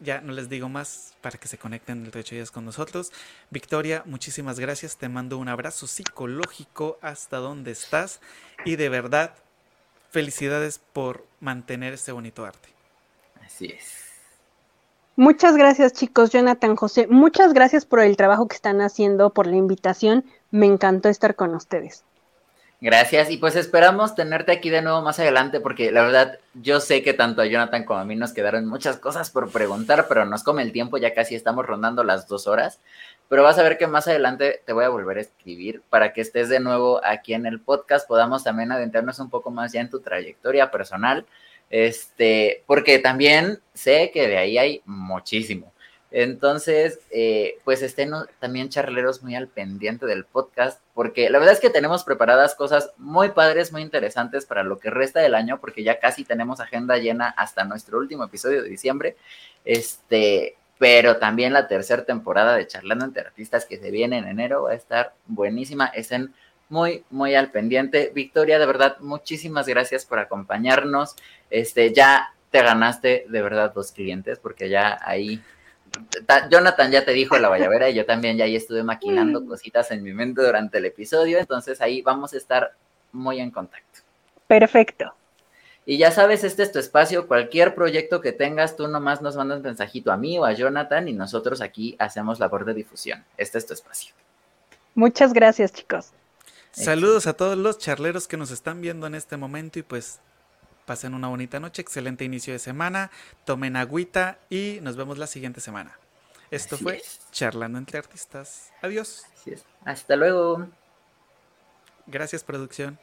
ya no les digo más para que se conecten el Techo con nosotros. Victoria, muchísimas gracias. Te mando un abrazo psicológico hasta donde estás. Y de verdad, felicidades por mantener este bonito arte. Así es. Muchas gracias chicos, Jonathan José. Muchas gracias por el trabajo que están haciendo, por la invitación. Me encantó estar con ustedes. Gracias y pues esperamos tenerte aquí de nuevo más adelante porque la verdad yo sé que tanto a Jonathan como a mí nos quedaron muchas cosas por preguntar, pero nos come el tiempo, ya casi estamos rondando las dos horas, pero vas a ver que más adelante te voy a volver a escribir para que estés de nuevo aquí en el podcast, podamos también adentrarnos un poco más ya en tu trayectoria personal, este, porque también sé que de ahí hay muchísimo. Entonces, eh, pues estén también charleros muy al pendiente del podcast, porque la verdad es que tenemos preparadas cosas muy padres, muy interesantes para lo que resta del año, porque ya casi tenemos agenda llena hasta nuestro último episodio de diciembre. Este, pero también la tercera temporada de Charlando entre Artistas que se viene en enero va a estar buenísima. Estén muy, muy al pendiente. Victoria, de verdad, muchísimas gracias por acompañarnos. Este, ya te ganaste de verdad dos clientes, porque ya ahí Jonathan ya te dijo la guayabera y yo también ya ahí estuve maquinando cositas en mi mente durante el episodio, entonces ahí vamos a estar muy en contacto. Perfecto. Y ya sabes, este es tu espacio, cualquier proyecto que tengas, tú nomás nos mandas un mensajito a mí o a Jonathan y nosotros aquí hacemos labor de difusión. Este es tu espacio. Muchas gracias, chicos. Saludos a todos los charleros que nos están viendo en este momento y pues Pasen una bonita noche, excelente inicio de semana, tomen agüita y nos vemos la siguiente semana. Esto fue Charlando entre Artistas. Adiós. Hasta luego. Gracias, producción.